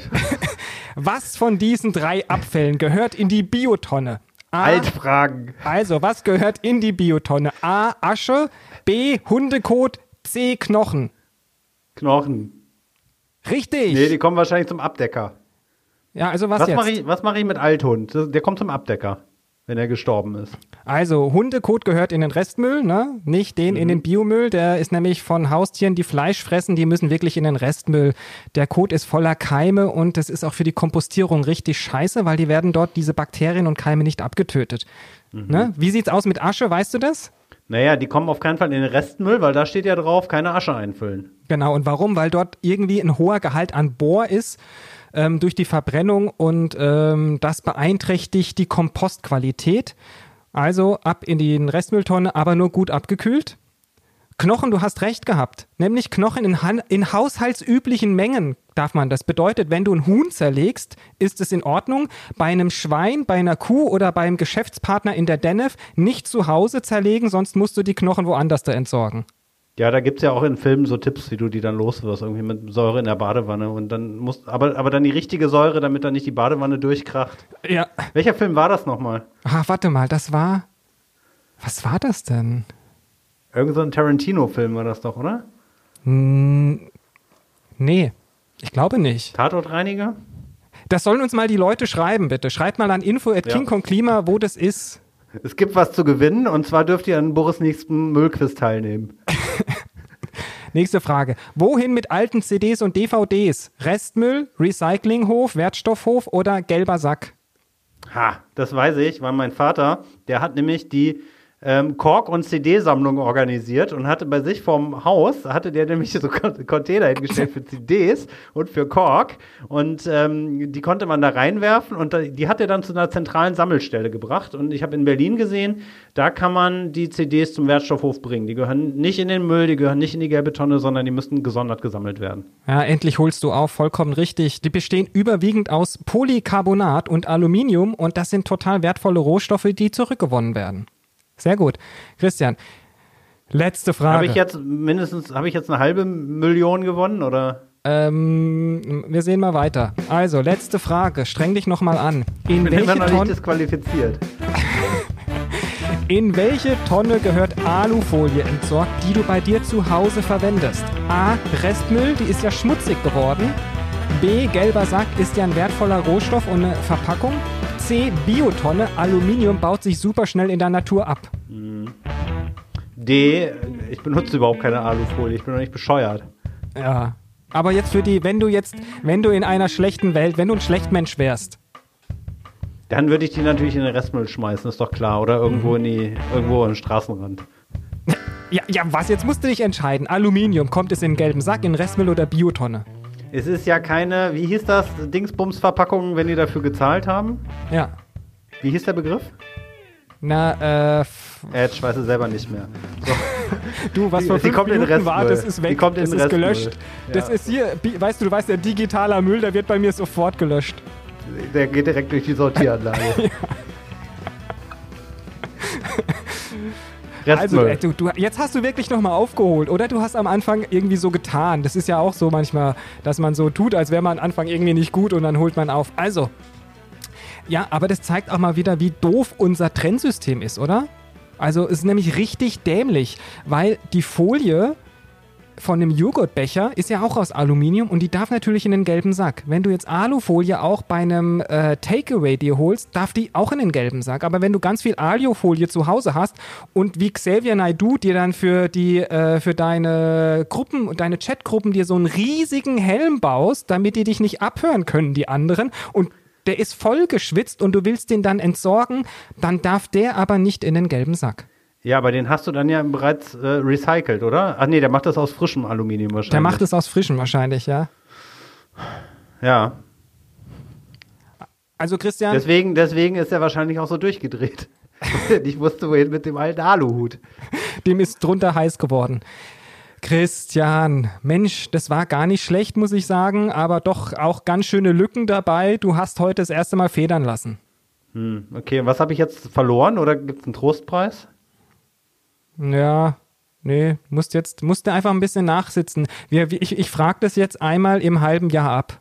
Was von diesen drei Abfällen gehört in die Biotonne? A, Altfragen. Also, was gehört in die Biotonne? A. Asche, B. Hundekot, C. Knochen. Knochen. Richtig. Nee, die kommen wahrscheinlich zum Abdecker. ja, also was, Was jetzt? mache ich, was mach ich mit Althund? Der kommt zum Abdecker, wenn er gestorben ist. Also, Hundekot gehört in den Restmüll, ne? Nicht den Mhm. in den Biomüll. Der ist nämlich von Haustieren, die Fleisch fressen, die müssen wirklich in den Restmüll. Der Kot ist voller Keime und das ist auch für die Kompostierung richtig scheiße, weil die werden dort diese Bakterien und Keime nicht abgetötet. Mhm. Ne? Wie sieht's aus mit Asche, weißt du das? Naja, die kommen auf keinen Fall in den Restmüll, weil da steht ja drauf, keine Asche einfüllen. Genau, und warum? Weil dort irgendwie ein hoher Gehalt an Bohr ist ähm, durch die Verbrennung und ähm, das beeinträchtigt die Kompostqualität. Also ab in die Restmülltonne, aber nur gut abgekühlt. Knochen, du hast recht gehabt. Nämlich Knochen in, Han in haushaltsüblichen Mengen darf man. Das bedeutet, wenn du ein Huhn zerlegst, ist es in Ordnung. Bei einem Schwein, bei einer Kuh oder beim Geschäftspartner in der Denef nicht zu Hause zerlegen, sonst musst du die Knochen woanders da entsorgen. Ja, da gibt's ja auch in Filmen so Tipps, wie du die dann loswirst, irgendwie mit Säure in der Badewanne und dann musst, aber, aber dann die richtige Säure, damit dann nicht die Badewanne durchkracht. Ja, Welcher Film war das nochmal? Ah, warte mal, das war. Was war das denn? Irgend so ein Tarantino-Film war das doch, oder? Nee, ich glaube nicht. Tatortreiniger? Das sollen uns mal die Leute schreiben, bitte. Schreibt mal an info at Ja. King Kong Klima, wo das ist. Es gibt was zu gewinnen und zwar dürft ihr an Boris nächsten Müllquiz teilnehmen. Nächste Frage. Wohin mit alten CDs und DVDs? Restmüll, Recyclinghof, Wertstoffhof oder gelber Sack? Ha, das weiß ich, weil mein Vater, der hat nämlich die ähm, Kork- und CD-Sammlung organisiert und hatte bei sich vorm Haus, hatte der nämlich so Con- Container hingestellt für CDs und für Kork und ähm, die konnte man da reinwerfen und die hat er dann zu einer zentralen Sammelstelle gebracht und ich habe in Berlin gesehen, da kann man die CDs zum Wertstoffhof bringen. Die gehören nicht in den Müll, die gehören nicht in die gelbe Tonne, sondern die müssten gesondert gesammelt werden. Ja, endlich holst du auf, vollkommen richtig. Die bestehen überwiegend aus Polycarbonat und Aluminium und das sind total wertvolle Rohstoffe, die zurückgewonnen werden. Sehr gut. Christian, letzte Frage. Habe ich jetzt mindestens, habe ich jetzt eine halbe Million gewonnen oder? Ähm, wir sehen mal weiter. Also, letzte Frage. Streng dich nochmal an. In bin immer welche, noch nicht Tonne, disqualifiziert. in welche Tonne gehört Alufolie entsorgt, die du bei dir zu Hause verwendest? A. Restmüll, die ist ja schmutzig geworden. B. Gelber Sack ist ja ein wertvoller Rohstoff und eine Verpackung. C. Biotonne, Aluminium baut sich super schnell in der Natur ab. D, ich benutze überhaupt keine Alufolie, ich bin doch nicht bescheuert. Ja. Aber jetzt für die, wenn du jetzt, wenn du in einer schlechten Welt, wenn du ein Schlechtmensch wärst, Dann würde ich die natürlich in den Restmüll schmeißen, ist doch klar. Oder irgendwo Mhm. in die, irgendwo an den Straßenrand. Ja, ja, was? Jetzt musst du dich entscheiden. Aluminium, kommt es in den gelben Sack, in Restmüll oder Biotonne? Es ist ja keine, wie hieß das, Dingsbums-Verpackung, wenn die dafür gezahlt haben? Ja. Wie hieß der Begriff? Na, äh, ich weiß es selber nicht mehr. So. du, was Die- vor die fünf kommt Minuten war, Restmüll. das ist Die weg, kommt in das ist gelöscht. Das Ja. ist hier, weißt du, du weißt, der digitaler Müll, der wird bei mir sofort gelöscht. Der geht direkt durch die Sortieranlage. Also, Restmüll. äh, du, du, jetzt hast du wirklich nochmal aufgeholt, oder? Du hast am Anfang irgendwie so getan. Das ist ja auch so manchmal, dass man so tut, als wäre man am Anfang irgendwie nicht gut und dann holt man auf. Also, ja, aber das zeigt auch mal wieder, wie doof unser Trennsystem ist, oder? Also, es ist nämlich richtig dämlich, weil die Folie von einem Joghurtbecher ist ja auch aus Aluminium und die darf natürlich in den gelben Sack. Wenn du jetzt Alufolie auch bei einem äh, Takeaway dir holst, darf die auch in den gelben Sack. Aber wenn du ganz viel Alufolie zu Hause hast und wie Xavier Naidoo dir dann für die äh, für deine Gruppen und deine Chatgruppen dir so einen riesigen Helm baust, damit die dich nicht abhören können, die anderen und der ist voll geschwitzt und du willst den dann entsorgen, dann darf der aber nicht in den gelben Sack. Ja, aber den hast du dann ja bereits äh, recycelt, oder? Ach nee, der macht das aus frischem Aluminium wahrscheinlich. Der macht es aus frischem wahrscheinlich, ja. Ja. Also Christian, Deswegen, deswegen ist er wahrscheinlich auch so durchgedreht. ich wusste, wohin mit dem alten Aluhut. dem ist drunter heiß geworden. Christian, Mensch, das war gar nicht schlecht, muss ich sagen, aber doch auch ganz schöne Lücken dabei. Du hast heute das erste Mal federn lassen. Hm, okay, und was habe ich jetzt verloren oder gibt es einen Trostpreis? Ja, nee, musst jetzt, musst du einfach ein bisschen nachsitzen. Wir, ich ich frage das jetzt einmal im halben Jahr ab.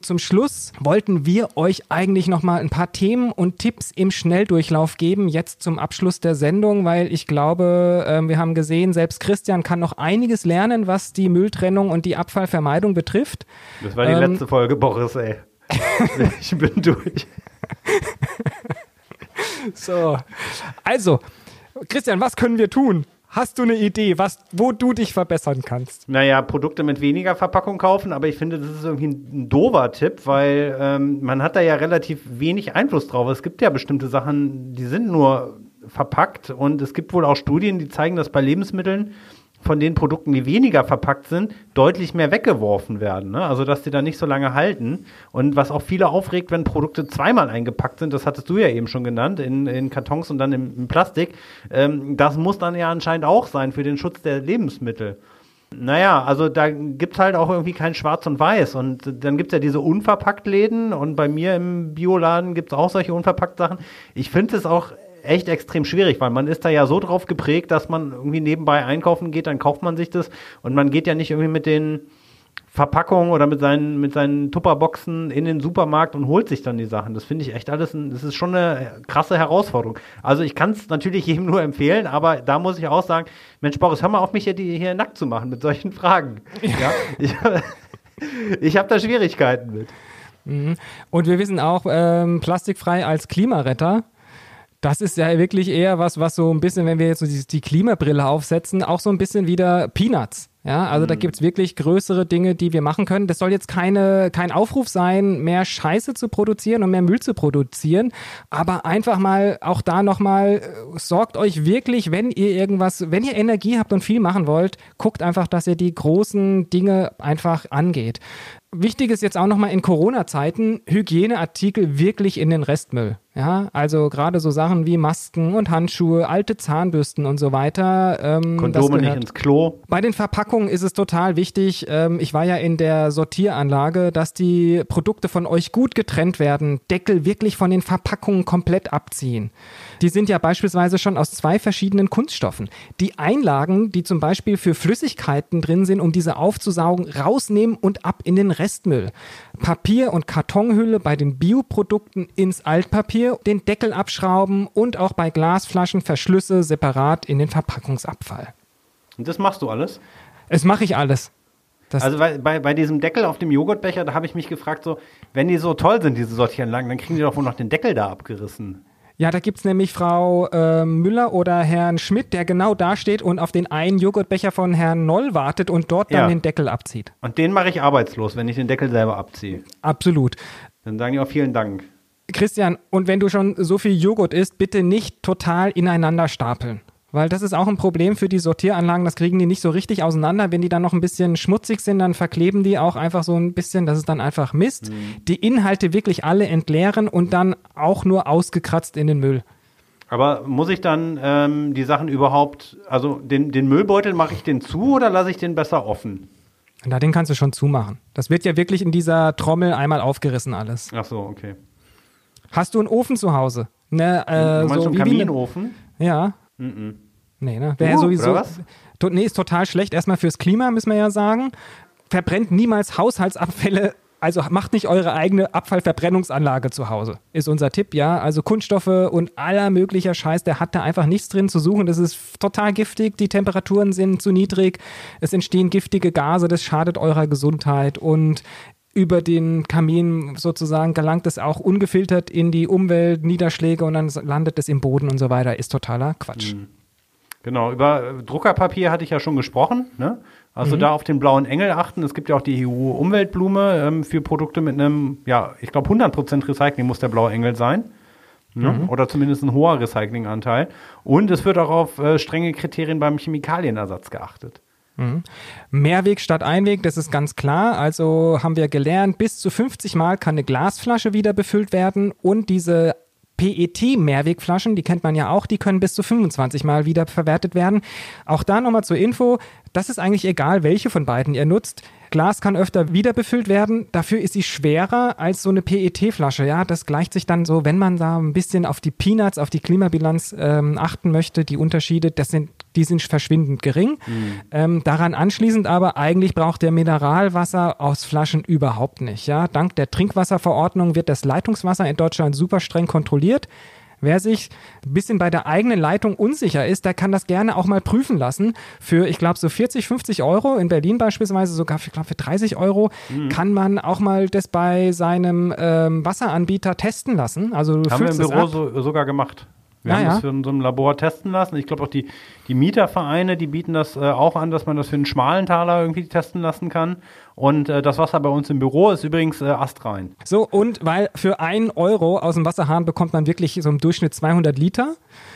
Zum Schluss wollten wir euch eigentlich noch mal ein paar Themen und Tipps im Schnelldurchlauf geben, jetzt zum Abschluss der Sendung, weil ich glaube, ähm, wir haben gesehen, selbst Christian kann noch einiges lernen, was die Mülltrennung und die Abfallvermeidung betrifft. Das war die Ähm, letzte Folge, Boris, ey. ich bin durch. So, also, Christian, was können wir tun? Hast du eine Idee, was, wo du dich verbessern kannst? Naja, Produkte mit weniger Verpackung kaufen, aber ich finde, das ist irgendwie ein, doofer Tipp, weil ähm, man hat da ja relativ wenig Einfluss drauf. Es gibt ja bestimmte Sachen, die sind nur verpackt und es gibt wohl auch Studien, die zeigen, dass bei Lebensmitteln von den Produkten, die weniger verpackt sind, deutlich mehr weggeworfen werden. Ne? Also, dass die da nicht so lange halten. Und was auch viele aufregt, wenn Produkte zweimal eingepackt sind, das hattest du ja eben schon genannt, in, in Kartons und dann im, im Plastik, ähm, das muss dann ja anscheinend auch sein für den Schutz der Lebensmittel. Naja, also da gibt's halt auch irgendwie kein Schwarz und Weiß. Und dann gibt's ja diese Unverpackt-Läden und bei mir im Bioladen gibt's auch solche Unverpackt-Sachen. Ich finde es auch echt extrem schwierig, weil man ist da ja so drauf geprägt, dass man irgendwie nebenbei einkaufen geht, dann kauft man sich das und man geht ja nicht irgendwie mit den Verpackungen oder mit seinen, mit seinen Tupperboxen in den Supermarkt und holt sich dann die Sachen. Das finde ich echt alles, ein, das ist schon eine krasse Herausforderung. Also ich kann es natürlich jedem nur empfehlen, aber da muss ich auch sagen, Mensch Boris, hör mal auf mich hier, die, hier nackt zu machen mit solchen Fragen. Ja, ich, ich habe da Schwierigkeiten mit. Und wir wissen auch, ähm, plastikfrei als Klimaretter. Das ist ja wirklich eher was, was so ein bisschen, wenn wir jetzt so die, die Klimabrille aufsetzen, auch so ein bisschen wieder Peanuts. Ja, also da gibt's wirklich größere Dinge, die wir machen können. Das soll jetzt keine, kein Aufruf sein, mehr Scheiße zu produzieren und mehr Müll zu produzieren, aber einfach mal auch da nochmal, äh, sorgt euch wirklich, wenn ihr irgendwas, wenn ihr Energie habt und viel machen wollt, guckt einfach, dass ihr die großen Dinge einfach angeht. Wichtig ist jetzt auch nochmal in Corona-Zeiten Hygieneartikel wirklich in den Restmüll. Ja, also gerade so Sachen wie Masken und Handschuhe, alte Zahnbürsten und so weiter. Ähm, Kondome nicht ins Klo. bei den Verpackungen ist es total wichtig, ähm, ich war ja in der Sortieranlage, dass die Produkte von euch gut getrennt werden, Deckel wirklich von den Verpackungen komplett abziehen. Die sind ja beispielsweise schon aus zwei verschiedenen Kunststoffen. Die Einlagen, die zum Beispiel für Flüssigkeiten drin sind, um diese aufzusaugen, rausnehmen und ab in den Restmüll. Papier- und Kartonhülle bei den Bioprodukten ins Altpapier, den Deckel abschrauben und auch bei Glasflaschen Verschlüsse separat in den Verpackungsabfall. Und das machst du alles? Es mache ich alles. Das, Also bei, bei, bei diesem Deckel auf dem Joghurtbecher, da habe ich mich gefragt, so, wenn die so toll sind, diese Sortieranlagen, dann kriegen die doch wohl noch den Deckel da abgerissen. Ja, da gibt's nämlich Frau äh, Müller oder Herrn Schmidt, der genau da steht und auf den einen Joghurtbecher von Herrn Noll wartet und dort dann Ja. den Deckel abzieht. Und den mache ich arbeitslos, wenn ich den Deckel selber abziehe. Absolut. Dann sagen die auch vielen Dank. Christian, und wenn du schon so viel Joghurt isst, bitte nicht total ineinander stapeln. Weil das ist auch ein Problem für die Sortieranlagen, das kriegen die nicht so richtig auseinander. Wenn die dann noch ein bisschen schmutzig sind, dann verkleben die auch einfach so ein bisschen, das ist dann einfach Mist. Die Inhalte wirklich alle entleeren und dann auch nur ausgekratzt in den Müll. Aber muss ich dann ähm, die Sachen überhaupt, also den, den Müllbeutel mache ich den zu oder lasse ich den besser offen? Na, den kannst du schon zumachen. Das wird ja wirklich in dieser Trommel einmal aufgerissen alles. Ach so, okay. Hast du einen Ofen zu Hause? Ne, äh, du meinst so einen wie, wie ne, Kaminofen? Ja. Nee, ne? Wäre Uh, sowieso. To, nee, ist total schlecht. Erstmal fürs Klima, müssen wir ja sagen. Verbrennt niemals Haushaltsabfälle also macht nicht eure eigene Abfallverbrennungsanlage zu Hause, ist unser Tipp, ja. Also Kunststoffe und aller möglicher Scheiß, der hat da einfach nichts drin zu suchen. Das ist total giftig, die Temperaturen sind zu niedrig, es entstehen giftige Gase, das schadet eurer Gesundheit und über den Kamin sozusagen gelangt es auch ungefiltert in die Umwelt, Niederschläge und dann landet es im Boden und so weiter, ist totaler Quatsch. Mhm. Genau, über Druckerpapier hatte ich ja schon gesprochen. Ne? Also Mhm. da auf den blauen Engel achten. Es gibt ja auch die EU-Umweltblume ähm, für Produkte mit einem, ja, ich glaube 100% Recycling muss der blaue Engel sein. Ne? Mhm. Oder zumindest ein hoher Recyclinganteil. Und es wird auch auf äh, strenge Kriterien beim Chemikalienersatz geachtet. Mehrweg statt Einweg, das ist ganz klar. Also haben wir gelernt, bis zu 50 Mal kann eine Glasflasche wieder befüllt werden und diese PET-Mehrwegflaschen, die kennt man ja auch, die können bis zu 25 Mal wieder verwertet werden. Auch da nochmal zur Info, das ist eigentlich egal, welche von beiden ihr nutzt. Glas kann öfter wieder befüllt werden, dafür ist sie schwerer als so eine PET-Flasche. Ja, das gleicht sich dann so, wenn man da ein bisschen auf die Peanuts, auf die Klimabilanz ähm, achten möchte, die Unterschiede, das sind, die sind verschwindend gering. Ähm, daran anschließend aber, eigentlich braucht der Mineralwasser aus Flaschen überhaupt nicht. Ja, dank der Trinkwasserverordnung wird das Leitungswasser in Deutschland super streng kontrolliert. Wer sich ein bisschen bei der eigenen Leitung unsicher ist, der kann das gerne auch mal prüfen lassen. Für, ich glaube, so 40, 50 Euro, in Berlin beispielsweise sogar, ich glaube, für 30 Euro kann man auch mal das bei seinem ähm, Wasseranbieter testen lassen. Also Haben wir im Büro so, sogar gemacht. Wir Ja, haben ja. das für so einem Labor testen lassen. Ich glaube auch die, die Mietervereine, die bieten das äh, auch an, dass man das für einen schmalen Taler irgendwie testen lassen kann. Und äh, das Wasser bei uns im Büro ist übrigens äh, astrein. So, und weil für einen Euro aus dem Wasserhahn bekommt man wirklich so im Durchschnitt 200 Liter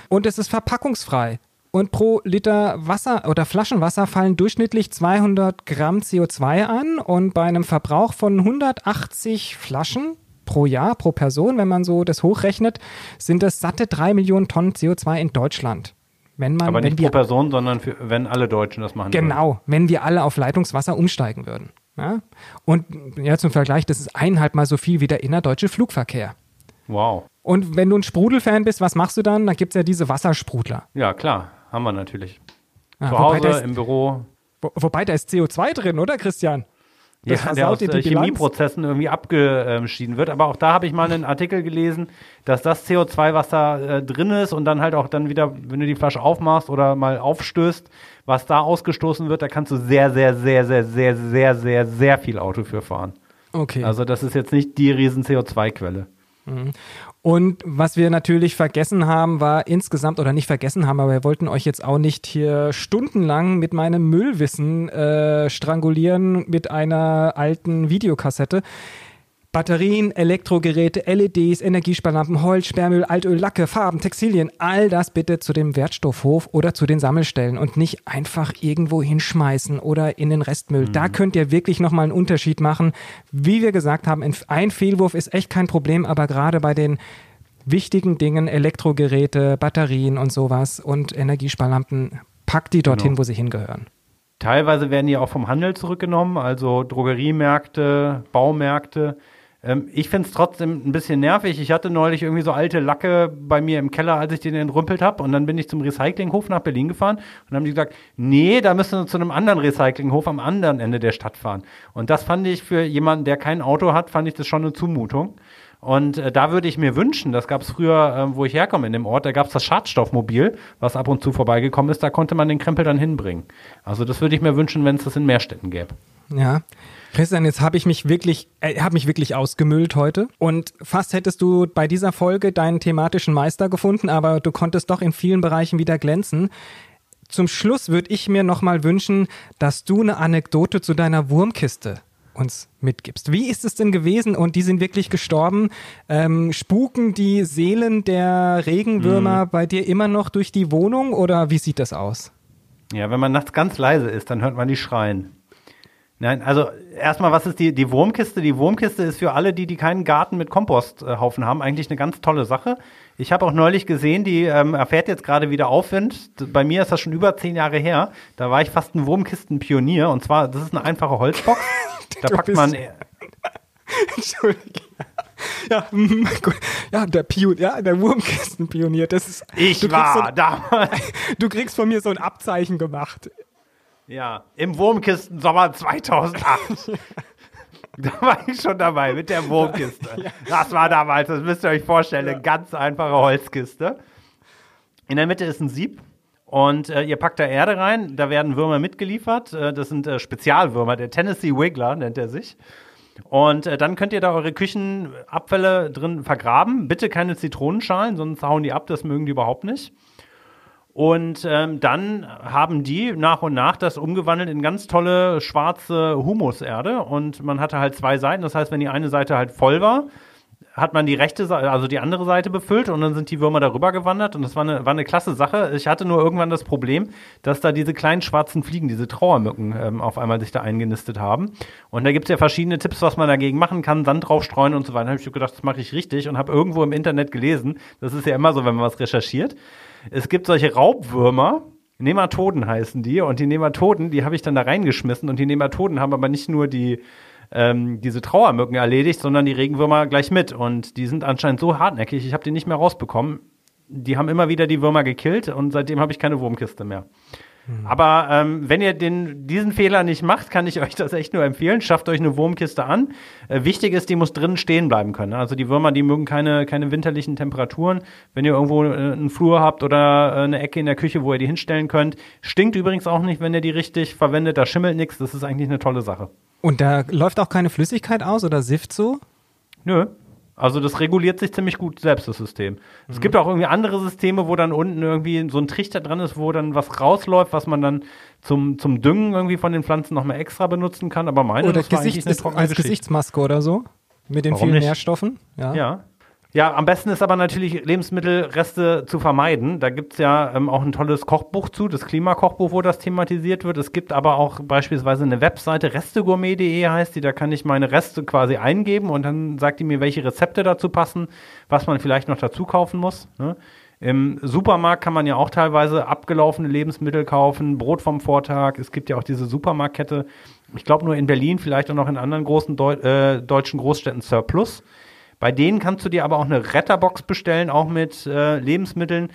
und es ist verpackungsfrei. Und pro Liter Wasser oder Flaschenwasser fallen durchschnittlich 200 Gramm CO2 an und bei einem Verbrauch von 180 Flaschen pro Jahr, pro Person, wenn man so das hochrechnet, sind das satte 3 Millionen Tonnen CO2 in Deutschland. Wenn man, Aber nicht wir pro Person, sondern für, wenn alle Deutschen das machen. würden. Genau, wenn wir alle auf Leitungswasser umsteigen würden. Ja? Und ja, zum Vergleich, das ist eineinhalb Mal so viel wie der innerdeutsche Flugverkehr. Wow. Und wenn du ein Sprudelfan bist, was machst du dann? Da gibt es ja diese Wassersprudler. Ja, klar. Haben wir natürlich. Ja, Zu wobei, Hause, ist, im Büro. wo, wobei da ist CO2 drin, oder Christian? Das Ja, der aus äh, die Bilanz. Chemieprozessen irgendwie abgeschieden wird. Aber auch da habe ich mal einen Artikel gelesen, dass das CO2, was da äh, drin ist und dann halt auch dann wieder, wenn du die Flasche aufmachst oder mal aufstößt, was da ausgestoßen wird, da kannst du sehr, sehr, sehr, sehr, sehr, sehr, sehr, sehr viel Auto für fahren. Okay. Also das ist jetzt nicht die riesen CO2-Quelle. Und was wir natürlich vergessen haben, war insgesamt, oder nicht vergessen haben, aber wir wollten euch jetzt auch nicht hier stundenlang mit meinem Müllwissen äh, strangulieren mit einer alten Videokassette. Batterien, Elektrogeräte, LEDs, Energiesparlampen, Holz, Sperrmüll, Altöl, Lacke, Farben, Textilien, all das bitte zu dem Wertstoffhof oder zu den Sammelstellen und nicht einfach irgendwo hinschmeißen oder in den Restmüll. Da könnt ihr wirklich nochmal einen Unterschied machen. Wie wir gesagt haben, ein Fehlwurf ist echt kein Problem, aber gerade bei den wichtigen Dingen, Elektrogeräte, Batterien und sowas und Energiesparlampen, packt die dorthin, Genau. wo sie hingehören. Teilweise werden die auch vom Handel zurückgenommen, also Drogeriemärkte, Baumärkte. Ähm, ich finde es trotzdem ein bisschen nervig. Ich hatte neulich irgendwie so alte Lacke bei mir im Keller, als ich den entrümpelt habe. Und dann bin ich zum Recyclinghof nach Berlin gefahren und haben die gesagt, nee, da müssen wir zu einem anderen Recyclinghof am anderen Ende der Stadt fahren. Und das fand ich für jemanden, der kein Auto hat, fand ich das schon eine Zumutung. Und äh, da würde ich mir wünschen, das gab es früher, äh, wo ich herkomme in dem Ort, da gab es das Schadstoffmobil, was ab und zu vorbeigekommen ist, da konnte man den Krempel dann hinbringen. Also das würde ich mir wünschen, wenn es das in mehr Städten gäbe. Ja. Christian, jetzt habe ich mich wirklich, äh, habe mich wirklich ausgemüllt heute und fast hättest du bei dieser Folge deinen thematischen Meister gefunden, aber du konntest doch in vielen Bereichen wieder glänzen. Zum Schluss würde ich mir nochmal wünschen, dass du eine Anekdote zu deiner Wurmkiste uns mitgibst. Wie ist es denn gewesen? Und die sind wirklich gestorben. Ähm, spuken die Seelen der Regenwürmer bei dir immer noch durch die Wohnung oder wie sieht das aus? Ja, wenn man nachts ganz leise ist, dann hört man die schreien. Nein, also erstmal, was ist die, die Wurmkiste? Die Wurmkiste ist für alle, die, die keinen Garten mit Komposthaufen haben, eigentlich eine ganz tolle Sache. Ich habe auch neulich gesehen, die ähm, erfährt jetzt gerade wieder Aufwind. Bei mir ist das schon über zehn Jahre her. Da war ich fast ein Wurmkistenpionier. Und zwar, das ist eine einfache Holzbox. Da packt man Entschuldige. Ja, gut. ja, der Pionier, ja, der Wurmkistenpionier, das ist. Ich war so, damals. Du kriegst von mir so ein Abzeichen gemacht. Ja, im Wurmkisten-Sommer 2008. Da war ich schon dabei mit der Wurmkiste. Das war damals, das müsst ihr euch vorstellen, eine ganz einfache Holzkiste. In der Mitte ist ein Sieb und äh, ihr packt da Erde rein. Da werden Würmer mitgeliefert. Äh, das sind äh, Spezialwürmer. Der Tennessee Wiggler nennt er sich. Und äh, dann könnt ihr da eure Küchenabfälle drin vergraben. Bitte keine Zitronenschalen, sonst hauen die ab. Das mögen die überhaupt nicht. Und ähm, dann haben die nach und nach das umgewandelt in ganz tolle schwarze Humuserde. Und man hatte halt zwei Seiten. Das heißt, wenn die eine Seite halt voll war, hat man die rechte Seite, also die andere Seite befüllt und dann sind die Würmer darüber gewandert und das war eine, war eine klasse Sache. Ich hatte nur irgendwann das Problem, dass da diese kleinen schwarzen Fliegen, diese Trauermücken ähm, auf einmal sich da eingenistet haben. Und da gibt es ja verschiedene Tipps, was man dagegen machen kann, Sand draufstreuen und so weiter. Da habe ich gedacht, das mache ich richtig und habe irgendwo im Internet gelesen, das ist ja immer so, wenn man was recherchiert. Es gibt solche Raubwürmer, Nematoden heißen die und die Nematoden, die habe ich dann da reingeschmissen und die Nematoden haben aber nicht nur die ähm, diese Trauermücken erledigt, sondern die Regenwürmer gleich mit. Und die sind anscheinend so hartnäckig, ich habe die nicht mehr rausbekommen. Die haben immer wieder die Würmer gekillt und seitdem habe ich keine Wurmkiste mehr. Mhm. Aber ähm, wenn ihr den, diesen Fehler nicht macht, kann ich euch das echt nur empfehlen. Schafft euch eine Wurmkiste an. Äh, wichtig ist, die muss drinnen stehen bleiben können. Also die Würmer, die mögen keine, keine winterlichen Temperaturen. Wenn ihr irgendwo äh, einen Flur habt oder äh, eine Ecke in der Küche, wo ihr die hinstellen könnt. Stinkt übrigens auch nicht, wenn ihr die richtig verwendet. Da schimmelt nichts. Das ist eigentlich eine tolle Sache. Und da läuft auch keine Flüssigkeit aus oder Sift so? Nö. Also das reguliert sich ziemlich gut selbst, das System. Mhm. Es gibt auch irgendwie andere Systeme, wo dann unten irgendwie so ein Trichter dran ist, wo dann was rausläuft, was man dann zum, zum Düngen irgendwie von den Pflanzen nochmal extra benutzen kann. Aber meine oder Gesichts ist als. Gesichtsmaske oder so. Mit den Warum vielen nicht? Nährstoffen. Ja. ja. Ja, am besten ist aber natürlich, Lebensmittelreste zu vermeiden. Da gibt's ja ähm, auch ein tolles Kochbuch zu, das Klimakochbuch, wo das thematisiert wird. Es gibt aber auch beispielsweise eine Webseite, restegourmet.de heißt die, da kann ich meine Reste quasi eingeben und dann sagt die mir, welche Rezepte dazu passen, was man vielleicht noch dazu kaufen muss. Ne? Im Supermarkt kann man ja auch teilweise abgelaufene Lebensmittel kaufen, Brot vom Vortag. Es gibt ja auch diese Supermarktkette, ich glaube nur in Berlin, vielleicht auch noch in anderen großen Deu äh, deutschen Großstädten Surplus. Bei denen kannst du dir aber auch eine Retterbox bestellen, auch mit äh, Lebensmitteln.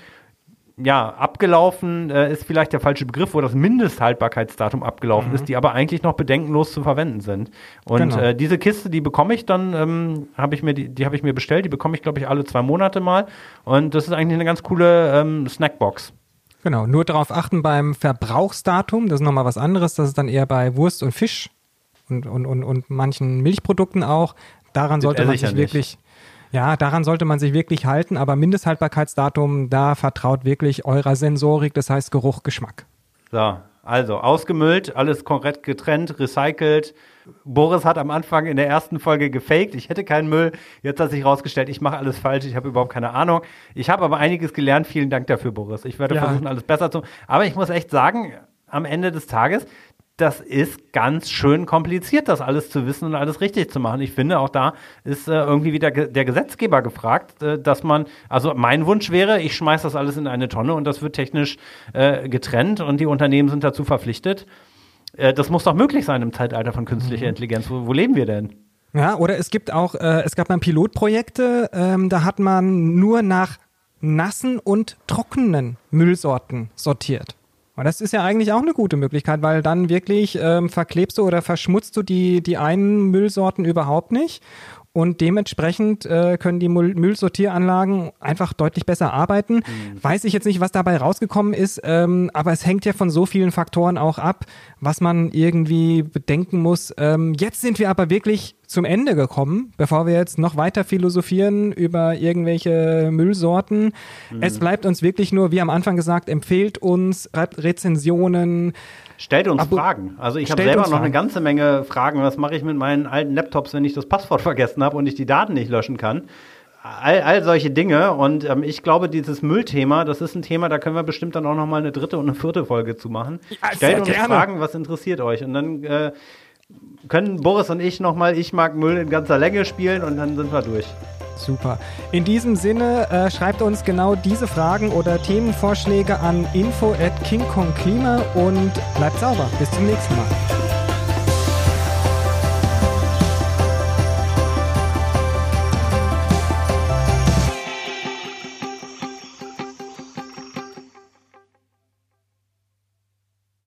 Ja, abgelaufen äh, ist vielleicht der falsche Begriff, wo das Mindesthaltbarkeitsdatum abgelaufen mhm. ist, die aber eigentlich noch bedenkenlos zu verwenden sind. Und genau. äh, diese Kiste, die bekomme ich dann, ähm, habe ich mir die, die habe ich mir bestellt, die bekomme ich glaube ich alle zwei Monate mal. Und das ist eigentlich eine ganz coole ähm, Snackbox. Genau, nur darauf achten beim Verbrauchsdatum, das ist nochmal was anderes, das ist dann eher bei Wurst und Fisch und, und, und, und manchen Milchprodukten auch. Daran sollte man sich wirklich, ja, daran sollte man sich wirklich halten, aber Mindesthaltbarkeitsdatum, da vertraut wirklich eurer Sensorik, das heißt Geruch, Geschmack. So, also ausgemüllt, alles korrekt getrennt, recycelt. Boris hat am Anfang in der ersten Folge gefaked, ich hätte keinen Müll. Jetzt hat sich herausgestellt, ich mache alles falsch, ich habe überhaupt keine Ahnung. Ich habe aber einiges gelernt. Vielen Dank dafür, Boris. Ich werde ja. versuchen, alles besser zu. Aber ich muss echt sagen, am Ende des Tages, das ist ganz schön kompliziert, das alles zu wissen und alles richtig zu machen. Ich finde, auch da ist äh, irgendwie wieder der Gesetzgeber gefragt, äh, dass man, also mein Wunsch wäre, ich schmeiße das alles in eine Tonne und das wird technisch äh, getrennt und die Unternehmen sind dazu verpflichtet. Äh, das muss doch möglich sein im Zeitalter von künstlicher mhm. Intelligenz. Wo, wo, leben wir denn? Ja, oder es gibt auch, äh, es gab mal Pilotprojekte, ähm, da hat man nur nach nassen und trockenen Müllsorten sortiert. Und das ist ja eigentlich auch eine gute Möglichkeit, weil dann wirklich ähm, verklebst du oder verschmutzt du die, die einen Müllsorten überhaupt nicht. Und dementsprechend äh, können die Müllsortieranlagen einfach deutlich besser arbeiten. Mhm. Weiß ich jetzt nicht, was dabei rausgekommen ist, ähm, aber es hängt ja von so vielen Faktoren auch ab, was man irgendwie bedenken muss. Ähm, jetzt sind wir aber wirklich zum Ende gekommen, bevor wir jetzt noch weiter philosophieren über irgendwelche Müllsorten. Mhm. Es bleibt uns wirklich nur, wie am Anfang gesagt, empfehlt uns Rezensionen, Stellt uns Abo Fragen. Also ich habe selber noch Fragen. eine ganze Menge Fragen. Was mache ich mit meinen alten Laptops, wenn ich das Passwort vergessen habe und ich die Daten nicht löschen kann? All, all solche Dinge. Und ähm, ich glaube, dieses Müllthema, das ist ein Thema, da können wir bestimmt dann auch noch mal eine dritte und eine vierte Folge zu machen. Ja, Stellt uns gerne. Fragen, was interessiert euch? Und dann äh, können Boris und ich noch mal Ich mag Müll in ganzer Länge spielen und dann sind wir durch. Super. In diesem Sinne, äh, schreibt uns genau diese Fragen oder Themenvorschläge an info at KingKongKlima und bleibt sauber. Bis zum nächsten Mal.